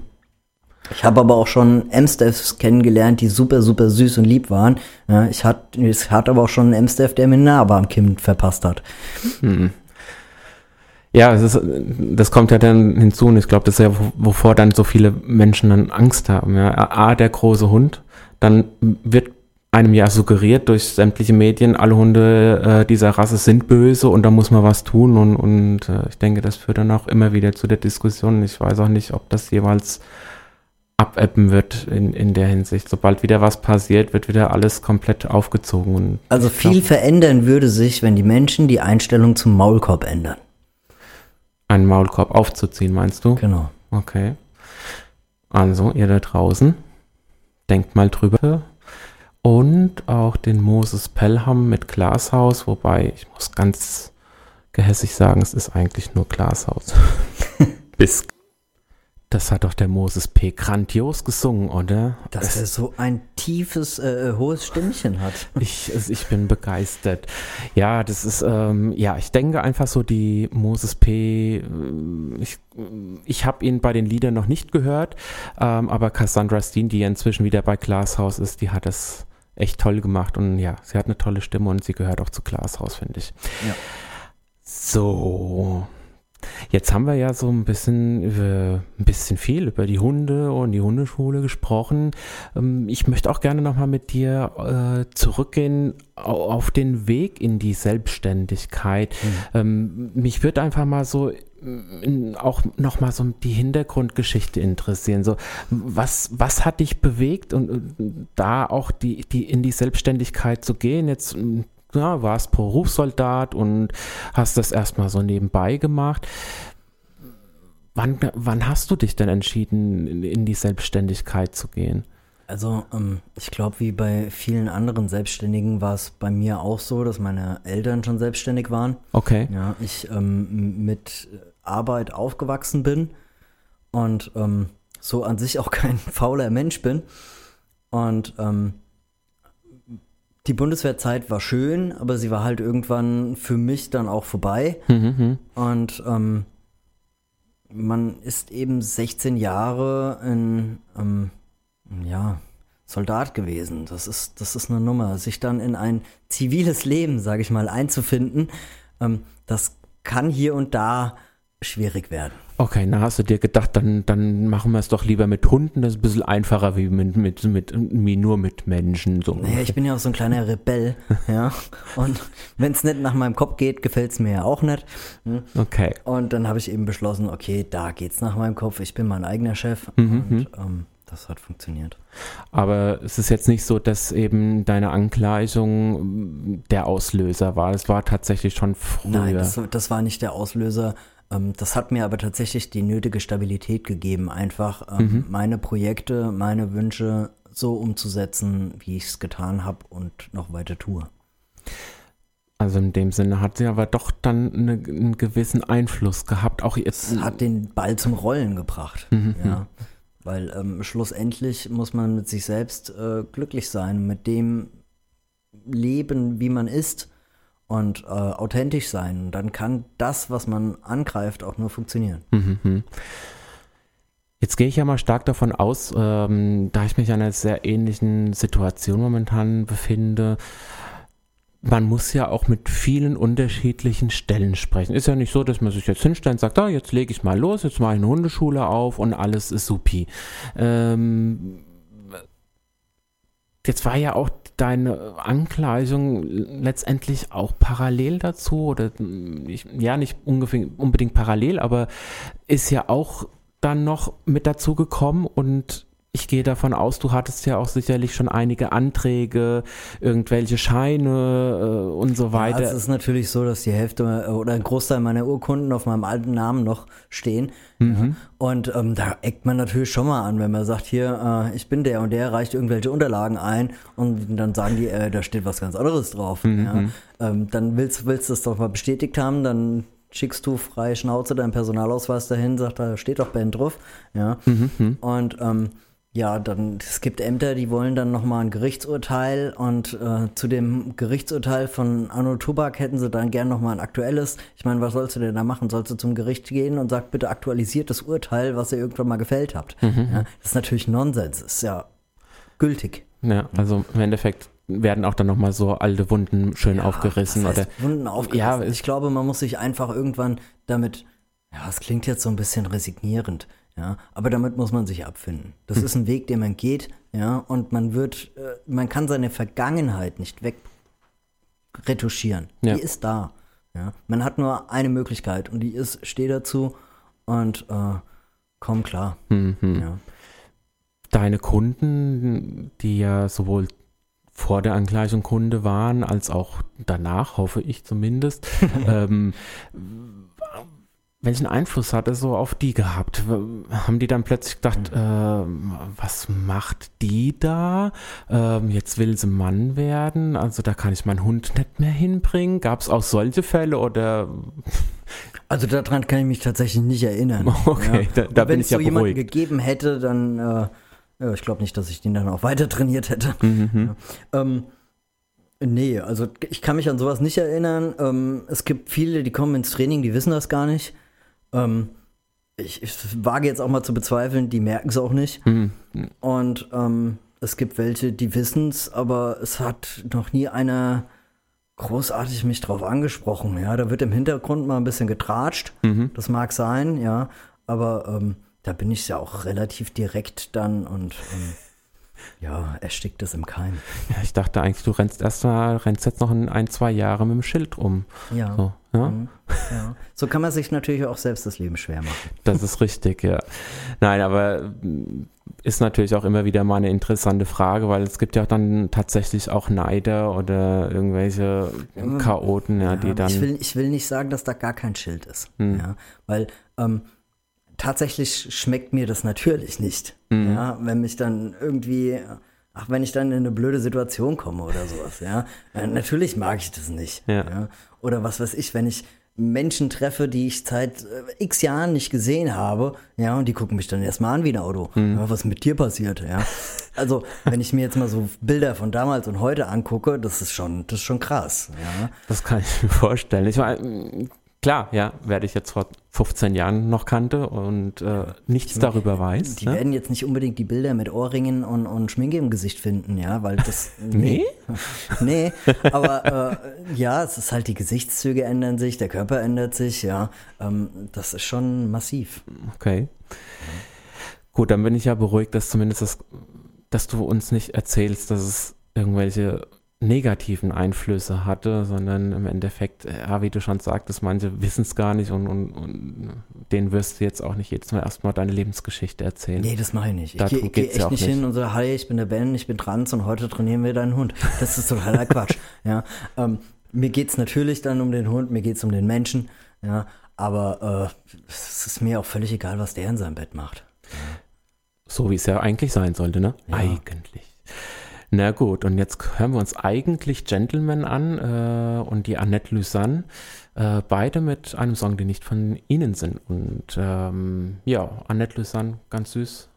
Ich habe aber auch schon Amstaffs kennengelernt, die super, super süß und lieb waren. Ja, ich hatte ich hatte aber auch schon einen Amstaff, der mir eine Narbe am Kinn verpasst hat. Ja, es ist, das kommt ja dann hinzu und ich glaube, das ist ja, wo- wovor dann so viele Menschen dann Angst haben. Ja. A, der große Hund, dann wird einem ja suggeriert durch sämtliche Medien, alle Hunde äh, dieser Rasse sind böse und da muss man was tun und, und äh, ich denke, das führt dann auch immer wieder zu der Diskussion. Ich weiß auch nicht, ob das jeweils abebben wird in, in der Hinsicht. Sobald wieder was passiert, wird wieder alles komplett aufgezogen. Also viel verändern würde sich, wenn die Menschen die Einstellung zum Maulkorb ändern. Einen Maulkorb aufzuziehen, meinst du? Genau. Okay. Also, ihr da draußen, denkt mal drüber. und auch den Moses Pelham mit Glashaus, wobei ich muss ganz gehässig sagen, es ist eigentlich nur Glashaus. Bis das hat doch der Moses P. grandios gesungen, oder? Dass er so ein tiefes, äh, hohes Stimmchen hat. Ich, ich bin begeistert. Ja, das ist, ähm, ja, ich denke einfach so, die Moses P., äh, ich, ich habe ihn bei den Liedern noch nicht gehört, ähm, aber Cassandra Steen, die ja inzwischen wieder bei Glashaus ist, die hat das echt toll gemacht und ja, sie hat eine tolle Stimme und sie gehört auch zu Glashaus, finde ich. Ja. So, Jetzt haben wir ja so ein bisschen ein bisschen viel über die Hunde und die Hundeschule gesprochen. Ähm, ich möchte auch gerne nochmal mit dir äh, zurückgehen auf den Weg in die Selbstständigkeit. Mhm. mich würde einfach mal so auch nochmal so die Hintergrundgeschichte interessieren. So, was, was hat dich bewegt und da auch die, die in die Selbstständigkeit zu gehen? Jetzt ja, warst Berufssoldat und hast das erstmal so nebenbei gemacht. Wann, wann hast du dich denn entschieden, in, in die Selbstständigkeit zu gehen? Also ähm, ich glaube, wie bei vielen anderen Selbstständigen war es bei mir auch so, dass meine Eltern schon selbstständig waren. Okay. Ja, ich ähm, mit Arbeit aufgewachsen bin und ähm, so an sich auch kein fauler Mensch bin. Und ähm, die Bundeswehrzeit war schön, aber sie war halt irgendwann für mich dann auch vorbei. Mhm. Und ähm, man ist eben 16 Jahre in, ähm, ja, Soldat gewesen. Das ist, das ist eine Nummer. Sich dann in ein ziviles Leben, sage ich mal, einzufinden, ähm, das kann hier und da schwierig werden. Okay, na hast du dir gedacht, dann, dann machen wir es doch lieber mit Hunden, das ist ein bisschen einfacher wie mit, mit, mit, wie nur mit Menschen. So. Naja, ich bin ja auch so ein kleiner Rebell, ja. Und wenn es nicht nach meinem Kopf geht, gefällt es mir ja auch nicht. Hm? Okay. Und dann habe ich eben beschlossen, okay, da geht's nach meinem Kopf, ich bin mein eigener Chef mhm. und mhm. ähm, das hat funktioniert. Aber es ist jetzt nicht so, dass eben deine Angleichung der Auslöser war. Es war tatsächlich schon früher. Nein, das, das war nicht der Auslöser. Ähm, das hat mir aber tatsächlich die nötige Stabilität gegeben, einfach ähm, mhm. meine Projekte, meine Wünsche so umzusetzen, wie ich es getan habe und noch weiter tue. Also in dem Sinne hat sie aber doch dann eine, einen gewissen Einfluss gehabt. Auch jetzt es hat den Ball zum Rollen gebracht. Mhm. Ja. Weil ähm, schlussendlich muss man mit sich selbst äh, glücklich sein, mit dem leben, wie man ist und äh, authentisch sein. Dann kann das, was man angreift, auch nur funktionieren. Mhm. Jetzt gehe ich ja mal stark davon aus, ähm, da ich mich in einer sehr ähnlichen Situation momentan befinde, man muss ja auch mit vielen unterschiedlichen Stellen sprechen. Ist ja nicht so, dass man sich jetzt hinstellt und sagt, ah, jetzt lege ich mal los, jetzt mache ich eine Hundeschule auf und alles ist supi. Ähm, jetzt war ja auch deine Angleichung letztendlich auch parallel dazu oder ich, ja nicht unbedingt parallel, aber ist ja auch dann noch mit dazu gekommen und ich gehe davon aus, du hattest ja auch sicherlich schon einige Anträge, irgendwelche Scheine äh, und so weiter. Ja, es ist natürlich so, dass die Hälfte oder ein Großteil meiner Urkunden auf meinem alten Namen noch stehen. Mhm. Ja. Und ähm, da eckt man natürlich schon mal an, wenn man sagt, hier, äh, ich bin der und der, reicht irgendwelche Unterlagen ein und dann sagen die, äh, da steht was ganz anderes drauf. Mhm. Ja. Ähm, dann willst, willst du das doch mal bestätigt haben, dann schickst du frei Schnauze deinen Personalausweis dahin, sagt, da steht doch Ben drauf. Ja. Mhm. Und ähm, ja, dann es gibt Ämter, die wollen dann nochmal ein Gerichtsurteil und äh, zu dem Gerichtsurteil von Anno Tobak hätten sie dann gern nochmal ein aktuelles. Ich meine, was sollst du denn da machen? Sollst du zum Gericht gehen und sag bitte aktualisiert das Urteil, was ihr irgendwann mal gefällt habt? Mhm. Ja, das ist natürlich Nonsens, ist ja gültig. Ja, also im Endeffekt werden auch dann nochmal so alte Wunden schön ja, aufgerissen. Oder Wunden aufgerissen. Ja, ich glaube, man muss sich einfach irgendwann damit, ja, es klingt jetzt so ein bisschen resignierend, ja, aber damit muss man sich abfinden. Das hm. ist ein Weg, den man geht, ja, und man wird, äh, man kann seine Vergangenheit nicht wegretuschieren. Ja. Die ist da. Ja. Man hat nur eine Möglichkeit und die ist, steh dazu und äh, komm klar. Mhm. Ja. Deine Kunden, die ja sowohl vor der Angleichung Kunde waren, als auch danach, hoffe ich zumindest, ähm, welchen Einfluss hat es so auf die gehabt? Haben die dann plötzlich gedacht, äh, was macht die da? Ähm, jetzt will sie Mann werden, also da kann ich meinen Hund nicht mehr hinbringen. Gab es auch solche Fälle oder? Also daran kann ich mich tatsächlich nicht erinnern. Okay, ja. da, da bin Wenn ich es ja so jemanden beruhigt. gegeben hätte, dann, äh, ja, ich glaube nicht, dass ich den dann auch weiter trainiert hätte. Mhm. Ja. Ähm, nee, also ich kann mich an sowas nicht erinnern. Ähm, es gibt viele, die kommen ins Training, die wissen das gar nicht. Ähm, ich, ich wage jetzt auch mal zu bezweifeln, die merken es auch nicht. Mhm. Und ähm, es gibt welche, die wissen es, aber es hat noch nie einer großartig mich drauf angesprochen. Ja, da wird im Hintergrund mal ein bisschen getratscht. Mhm. Das mag sein, ja, aber ähm, da bin ich ja auch relativ direkt dann und ähm, ja, erstickt es im Keim. Ja, ich dachte eigentlich, du rennst erst mal, rennst jetzt noch ein, ein zwei Jahre mit dem Schild rum. Ja. So, ja? Mhm. ja. So kann man sich natürlich auch selbst das Leben schwer machen. Das ist richtig, ja. Nein, aber mm, ist natürlich auch immer wieder mal eine interessante Frage, weil es gibt ja dann tatsächlich auch Neider oder irgendwelche Chaoten, ja, die aber dann. ich, will, ich will nicht sagen, dass da gar kein Schild ist. Hm. Ja, weil ähm, tatsächlich schmeckt mir das natürlich nicht. Hm. Ja, wenn mich dann irgendwie, ach, wenn ich dann in eine blöde Situation komme oder sowas, ja. Äh, natürlich mag ich das nicht. Ja. Oder was weiß ich, wenn ich Menschen treffe, die ich seit äh, x Jahren nicht gesehen habe, ja, und die gucken mich dann erstmal an wie ein Auto. Hm. Ja, was mit dir passiert, ja. Also, wenn ich mir jetzt mal so Bilder von damals und heute angucke, das ist schon, das ist schon krass, ja. Das kann ich mir vorstellen. Ich meine, klar, ja, werde ich jetzt vor 15 Jahren noch kannte und äh, nichts darüber weiß. Die ne? werden jetzt nicht unbedingt die Bilder mit Ohrringen und, und Schminke im Gesicht finden, ja, weil das. Nee? nee, aber äh, ja, es ist halt, die Gesichtszüge ändern sich, der Körper ändert sich, ja. Ähm, das ist schon massiv. Okay. Gut, dann bin ich ja beruhigt, dass zumindest das, dass du uns nicht erzählst, dass es irgendwelche negativen Einflüsse hatte, sondern im Endeffekt, ja, wie du schon sagtest, manche wissen es gar nicht und, und, und denen wirst du jetzt auch nicht jedes Mal erstmal deine Lebensgeschichte erzählen. Nee, das mache ich nicht. Ich Darum gehe ich geh geht's echt ja nicht hin und sage, hi, ich bin der Ben, ich bin trans und heute trainieren wir deinen Hund. Das ist totaler Quatsch. Ja, ähm, mir geht's natürlich dann um den Hund, mir geht's um den Menschen, ja, aber äh, es ist mir auch völlig egal, was der in seinem Bett macht. So wie es ja eigentlich sein sollte, ne? Eigentlich. Na gut, und jetzt hören wir uns eigentlich Gentleman an äh, und die Annette Lusanne, äh, beide mit einem Song, die nicht von ihnen sind. Und ähm, ja, Annette Lusanne, ganz süß.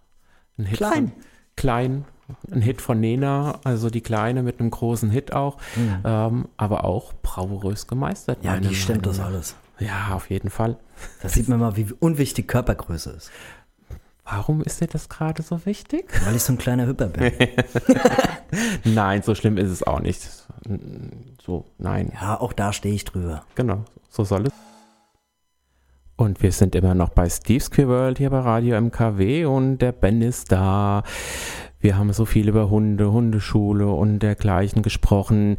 Ein Hit Klein. Von, klein, ein Hit von Nena, also die Kleine mit einem großen Hit auch, ähm, aber auch bravourös gemeistert. Ja, die stimmt das alles. Ja, auf jeden Fall. Da sieht man mal, wie unwichtig Körpergröße ist. Warum ist dir das gerade so wichtig? Weil ich so ein kleiner Hüpper bin. Nein, so schlimm ist es auch nicht. So, nein. Ja, auch da stehe ich drüber. Genau, so soll es. Und wir sind immer noch bei Steve's Queer World hier bei Radio MKW und der Ben ist da. Wir haben so viel über Hunde, Hundeschule und dergleichen gesprochen.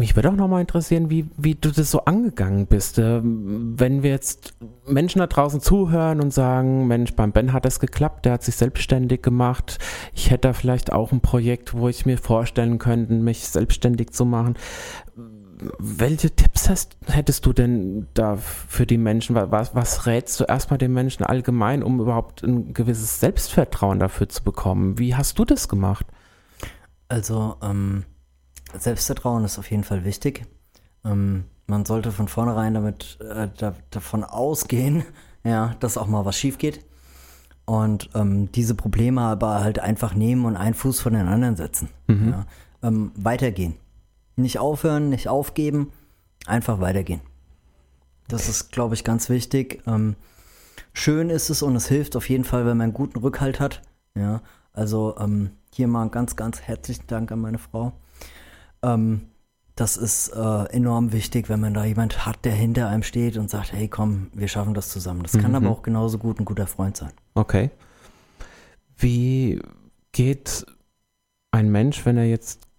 Mich würde auch nochmal interessieren, wie, wie du das so angegangen bist. Ähm, Wenn wir jetzt Menschen da draußen zuhören und sagen, Mensch, beim Ben hat das geklappt, der hat sich selbstständig gemacht. Ich hätte da vielleicht auch ein Projekt, wo ich mir vorstellen könnte, mich selbstständig zu machen. Welche Tipps hast, hättest du denn da für die Menschen? Was, was rätst du erstmal den Menschen allgemein, um überhaupt ein gewisses Selbstvertrauen dafür zu bekommen? Wie hast du das gemacht? Also, ähm, Selbstvertrauen ist auf jeden Fall wichtig. Ähm, man sollte von vornherein damit äh, da, davon ausgehen, ja, dass auch mal was schief geht. Und ähm, diese Probleme aber halt einfach nehmen und einen Fuß von den anderen setzen. Ja. Ähm, weitergehen. Nicht aufhören, nicht aufgeben, einfach weitergehen. Das ist, glaube ich, ganz wichtig. Ähm, schön ist es und es hilft auf jeden Fall, wenn man einen guten Rückhalt hat. Ja, also ähm, hier mal einen ganz, ganz herzlichen Dank an meine Frau. Ähm, das ist äh, enorm wichtig, wenn man da jemand hat, der hinter einem steht und sagt, hey komm, wir schaffen das zusammen. Das kann aber auch genauso gut ein guter Freund sein. Okay. Wie geht ein Mensch, wenn er jetzt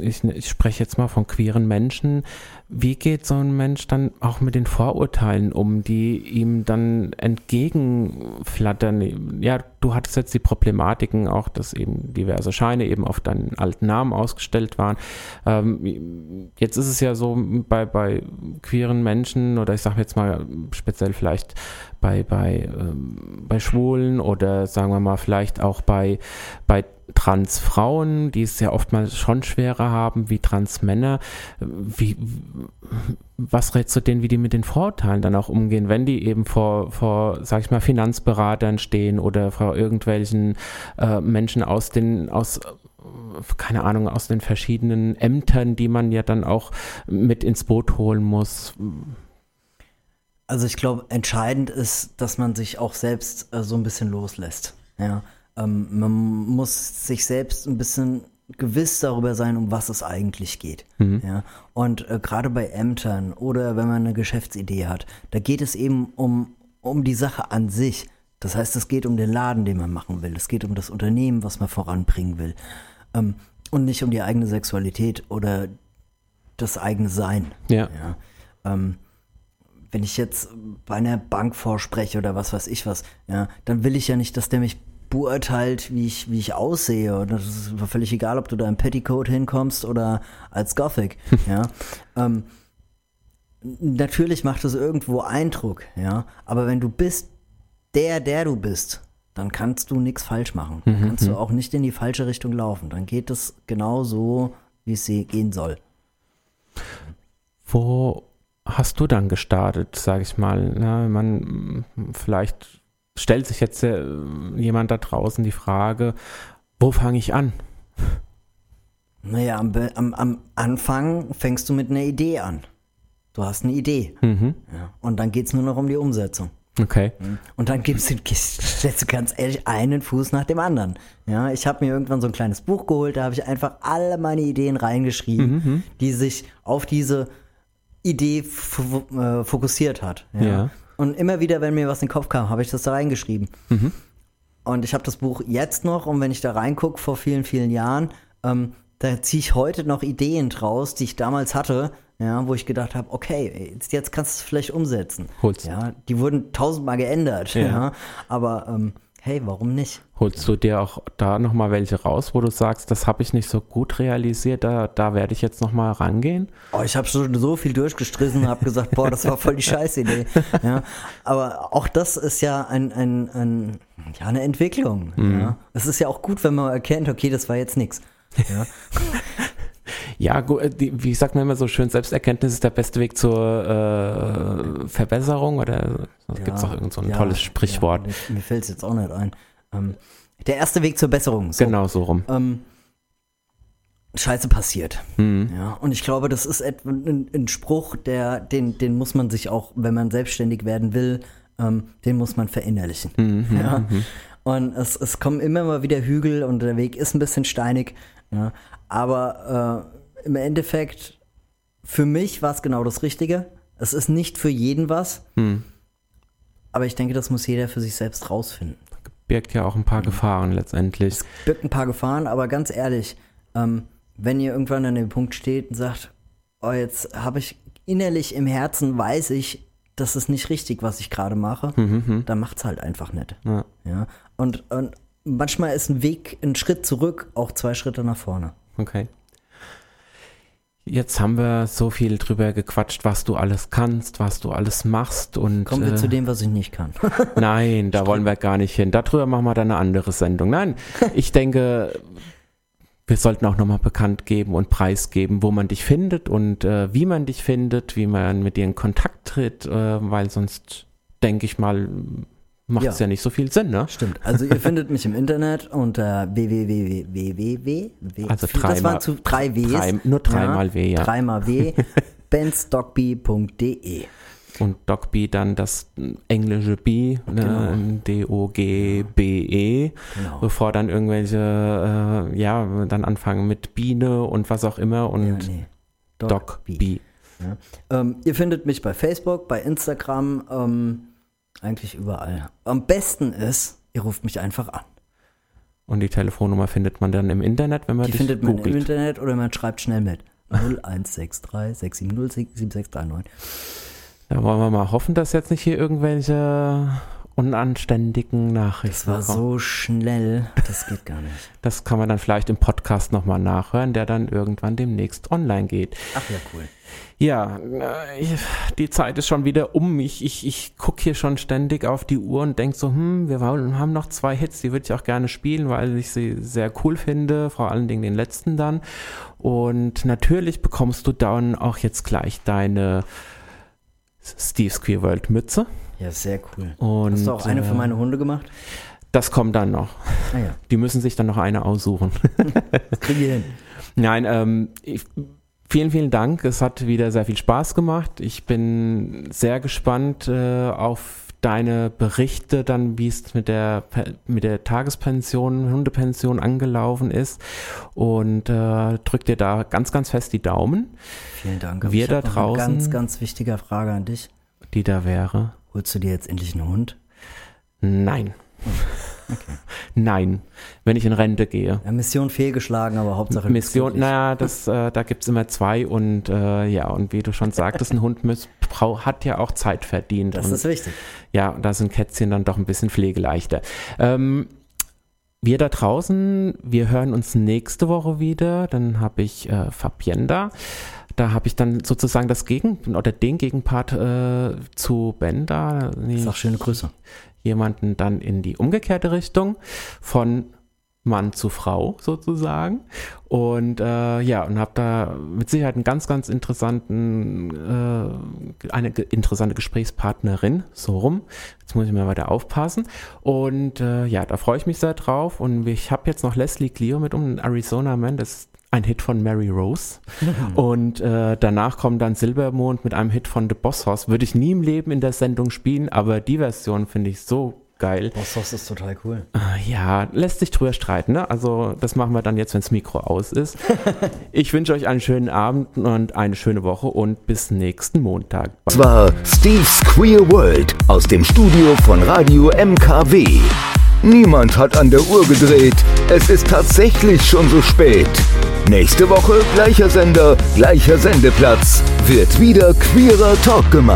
ich, ich spreche jetzt mal von queeren Menschen, wie geht so ein Mensch dann auch mit den Vorurteilen um, die ihm dann entgegenflattern? Ja, du hattest jetzt die Problematiken auch, dass eben diverse Scheine eben auf deinen alten Namen ausgestellt waren. Ähm, jetzt ist es ja so bei, bei queeren Menschen oder ich sage jetzt mal speziell vielleicht bei, bei, ähm, bei Schwulen oder sagen wir mal vielleicht auch bei, bei Transfrauen, die es ja oftmals schon schwerer haben wie Transmänner. Wie, was rätst du denen, wie die mit den Vorurteilen dann auch umgehen, wenn die eben vor, vor sag ich mal, Finanzberatern stehen oder vor irgendwelchen äh, Menschen aus den, aus keine Ahnung, aus den verschiedenen Ämtern, die man ja dann auch mit ins Boot holen muss. Also ich glaube, entscheidend ist, dass man sich auch selbst äh, so ein bisschen loslässt. Ja. Ähm, man muss sich selbst ein bisschen gewiss darüber sein, um was es eigentlich geht. Mhm. Ja? Und äh, gerade bei Ämtern oder wenn man eine Geschäftsidee hat, da geht es eben um, um die Sache an sich. Das heißt, es geht um den Laden, den man machen will. Es geht um das Unternehmen, was man voranbringen will. Ähm, und nicht um die eigene Sexualität oder das eigene Sein. Ja. ja? Ähm, wenn ich jetzt bei einer Bank vorspreche oder was weiß ich was, ja, dann will ich ja nicht, dass der mich beurteilt, wie ich, wie ich aussehe. Und das ist völlig egal, ob du da im Petticoat hinkommst oder als Gothic. ja. Ähm, natürlich macht es irgendwo Eindruck, ja. Aber wenn du bist der, der du bist, dann kannst du nichts falsch machen. Dann mhm, kannst du mhm. auch nicht in die falsche Richtung laufen. Dann geht es genau so, wie es gehen soll. Wo hast du dann gestartet, sage ich mal? Na, man vielleicht stellt sich jetzt äh, jemand da draußen die Frage, wo fange ich an? Naja, am, am, am, Anfang fängst du mit einer Idee an. Du hast eine Idee. Mhm. Ja, und dann geht es nur noch um die Umsetzung. Okay. Mhm. Und dann gibst du, stellst du ganz ehrlich einen Fuß nach dem anderen. Ja, ich habe mir irgendwann so ein kleines Buch geholt, da habe ich einfach alle meine Ideen reingeschrieben, mhm. mhm. die sich auf diese Idee äh, fokussiert hat. Ja. ja. Und immer wieder, wenn mir was in den Kopf kam, habe ich das da reingeschrieben. Mhm. Und ich habe das Buch jetzt noch und wenn ich da reingucke vor vielen, vielen Jahren, ähm, da ziehe ich heute noch Ideen draus, die ich damals hatte, ja, wo ich gedacht habe, okay, jetzt, jetzt kannst du es vielleicht umsetzen. Holst. Ja, die wurden tausendmal geändert, ja. ja aber ähm, hey, warum nicht? Holst du dir auch da nochmal welche raus, wo du sagst, das habe ich nicht so gut realisiert, da, da werde ich jetzt nochmal rangehen? Oh, ich habe schon so viel durchgestrichen und habe gesagt, boah, das war voll die Scheißidee. Ja, aber auch das ist ja ein, ein, ein ja, eine Entwicklung. Mhm. Ja. Es ist ja auch gut, wenn man erkennt, okay, das war jetzt nichts. Ja. Ja, äh, wie sagt man immer so schön, Selbsterkenntnis ist der beste Weg zur äh, Verbesserung oder ja, gibt es auch irgend so ein ja, tolles Sprichwort? Ja, mir fällt es jetzt auch nicht ein. Ähm, der erste Weg zur Besserung. So. Genau, so rum. Ähm, Scheiße passiert. Mhm. Ja, und ich glaube, das ist ein, ein, Spruch, der, den, den muss man sich auch, wenn man selbstständig werden will, ähm, den muss man verinnerlichen. Mhm, ja. Mhm. Und es, es kommen immer mal wieder Hügel und der Weg ist ein bisschen steinig. Ja. Aber äh, im Endeffekt, für mich war es genau das Richtige. Es ist nicht für jeden was. Hm. Aber ich denke, das muss jeder für sich selbst rausfinden. Birgt ja auch ein paar Gefahren letztendlich. Es birgt ein paar Gefahren, aber ganz ehrlich, ähm, wenn ihr irgendwann an dem Punkt steht und sagt, oh, jetzt habe ich innerlich im Herzen, weiß ich, das ist nicht richtig, was ich gerade mache, mhm, mhm. dann macht es halt einfach nicht. Ja. ja? Und, und manchmal ist ein Weg, ein Schritt zurück, auch zwei Schritte nach vorne. Okay. Jetzt haben wir so viel drüber gequatscht, was du alles kannst, was du alles machst und. Kommen wir äh, zu dem, was ich nicht kann. nein, da wollen wir gar nicht hin. Darüber machen wir dann eine andere Sendung. Nein, ich denke, wir sollten auch nochmal bekannt geben und preisgeben, wo man dich findet und äh, wie man dich findet, wie man mit dir in Kontakt tritt, äh, weil sonst denke ich mal, macht es ja. ja. nicht so viel Sinn, ne? Stimmt. Also ihr findet mich im Internet unter www. Also drei das waren zu drei Ws. Drei, nur dreimal ja, W, ja. Dreimal W. bensdogby.de und Dogby dann das englische B, ne? genau. D-O-G-B-E, genau. bevor dann irgendwelche, äh, ja, dann anfangen mit Biene und was auch immer und ja, nee. Dogby. Ja. Ähm, ihr findet mich bei Facebook, bei Instagram, ähm, eigentlich überall. Am besten ist, ihr ruft mich einfach an. Und die Telefonnummer findet man dann im Internet, wenn man Die dich findet man googelt. im Internet oder man schreibt schnell mit. 0163 670 7639. Da wollen wir mal hoffen, dass jetzt nicht hier irgendwelche unanständigen Nachrichten Das war kommen. so schnell, das geht gar nicht. Das kann man dann vielleicht im Podcast nochmal nachhören, der dann irgendwann demnächst online geht. Ach ja, cool. Ja, äh, die Zeit ist schon wieder um. Ich, ich, ich gucke hier schon ständig auf die Uhr und denke so, hm, wir haben noch zwei Hits, die würde ich auch gerne spielen, weil ich sie sehr cool finde, vor allen Dingen den letzten dann. Und natürlich bekommst du dann auch jetzt gleich deine Steve's Queer World Mütze. Ja, sehr cool. Und, Hast du auch eine äh, für meine Hunde gemacht? Das kommt dann noch. Ah ja, Die müssen sich dann noch eine aussuchen. das kriegen wir hin. Nein, ähm, ich, vielen, vielen Dank. Es hat wieder sehr viel Spaß gemacht. Ich bin sehr gespannt äh, auf deine Berichte dann, wie es mit der mit der Tagespension, Hundepension angelaufen ist und äh, drück dir da ganz, ganz fest die Daumen, Vielen Dank. Wir ich da draußen- Eine ganz, ganz wichtige Frage an dich. die da wäre. Holst du dir jetzt endlich einen Hund? Nein. Nein, wenn ich in Rente gehe. Ja, Mission fehlgeschlagen, aber Hauptsache. Mission, naja, das, äh, da gibt's immer zwei und äh, ja, und wie du schon sagtest, ein Hund muss, hat ja auch Zeit verdient. Das und, ist wichtig. ja, da sind Kätzchen dann doch ein bisschen pflegeleichter. Ähm, wir da draußen, wir hören uns nächste Woche wieder. Dann habe ich äh, Fabienne da. Da habe ich dann sozusagen das Gegen oder den Gegenpart äh, zu Ben da. Sag schöne Grüße. Jemanden dann in die umgekehrte Richtung von Mann zu Frau sozusagen. Und äh, ja, und habe da mit Sicherheit einen ganz, ganz interessanten, äh, eine interessante Gesprächspartnerin, so rum. Jetzt muss ich mal weiter aufpassen. Und äh, ja, da freue ich mich sehr drauf. Und ich habe jetzt noch Leslie Clio mit um Arizona Man, das ein Hit von Mary Rose. Und äh, danach kommt dann Silbermond mit einem Hit von The Boss Hoss. Würde ich nie im Leben in der Sendung spielen, aber die Version finde ich so geil. Boss, das ist total cool. Äh, Ja, lässt sich drüber streiten, ne? Also das machen wir dann jetzt, wenn das Mikro aus ist. Ich wünsche euch einen schönen Abend und eine schöne Woche und bis nächsten Montag. Das war Steve's Queer World aus dem Studio von Radio MKW. Niemand hat an der Uhr gedreht. Es ist tatsächlich schon so spät. Nächste Woche gleicher Sender, gleicher Sendeplatz. Wird wieder queerer Talk gemacht.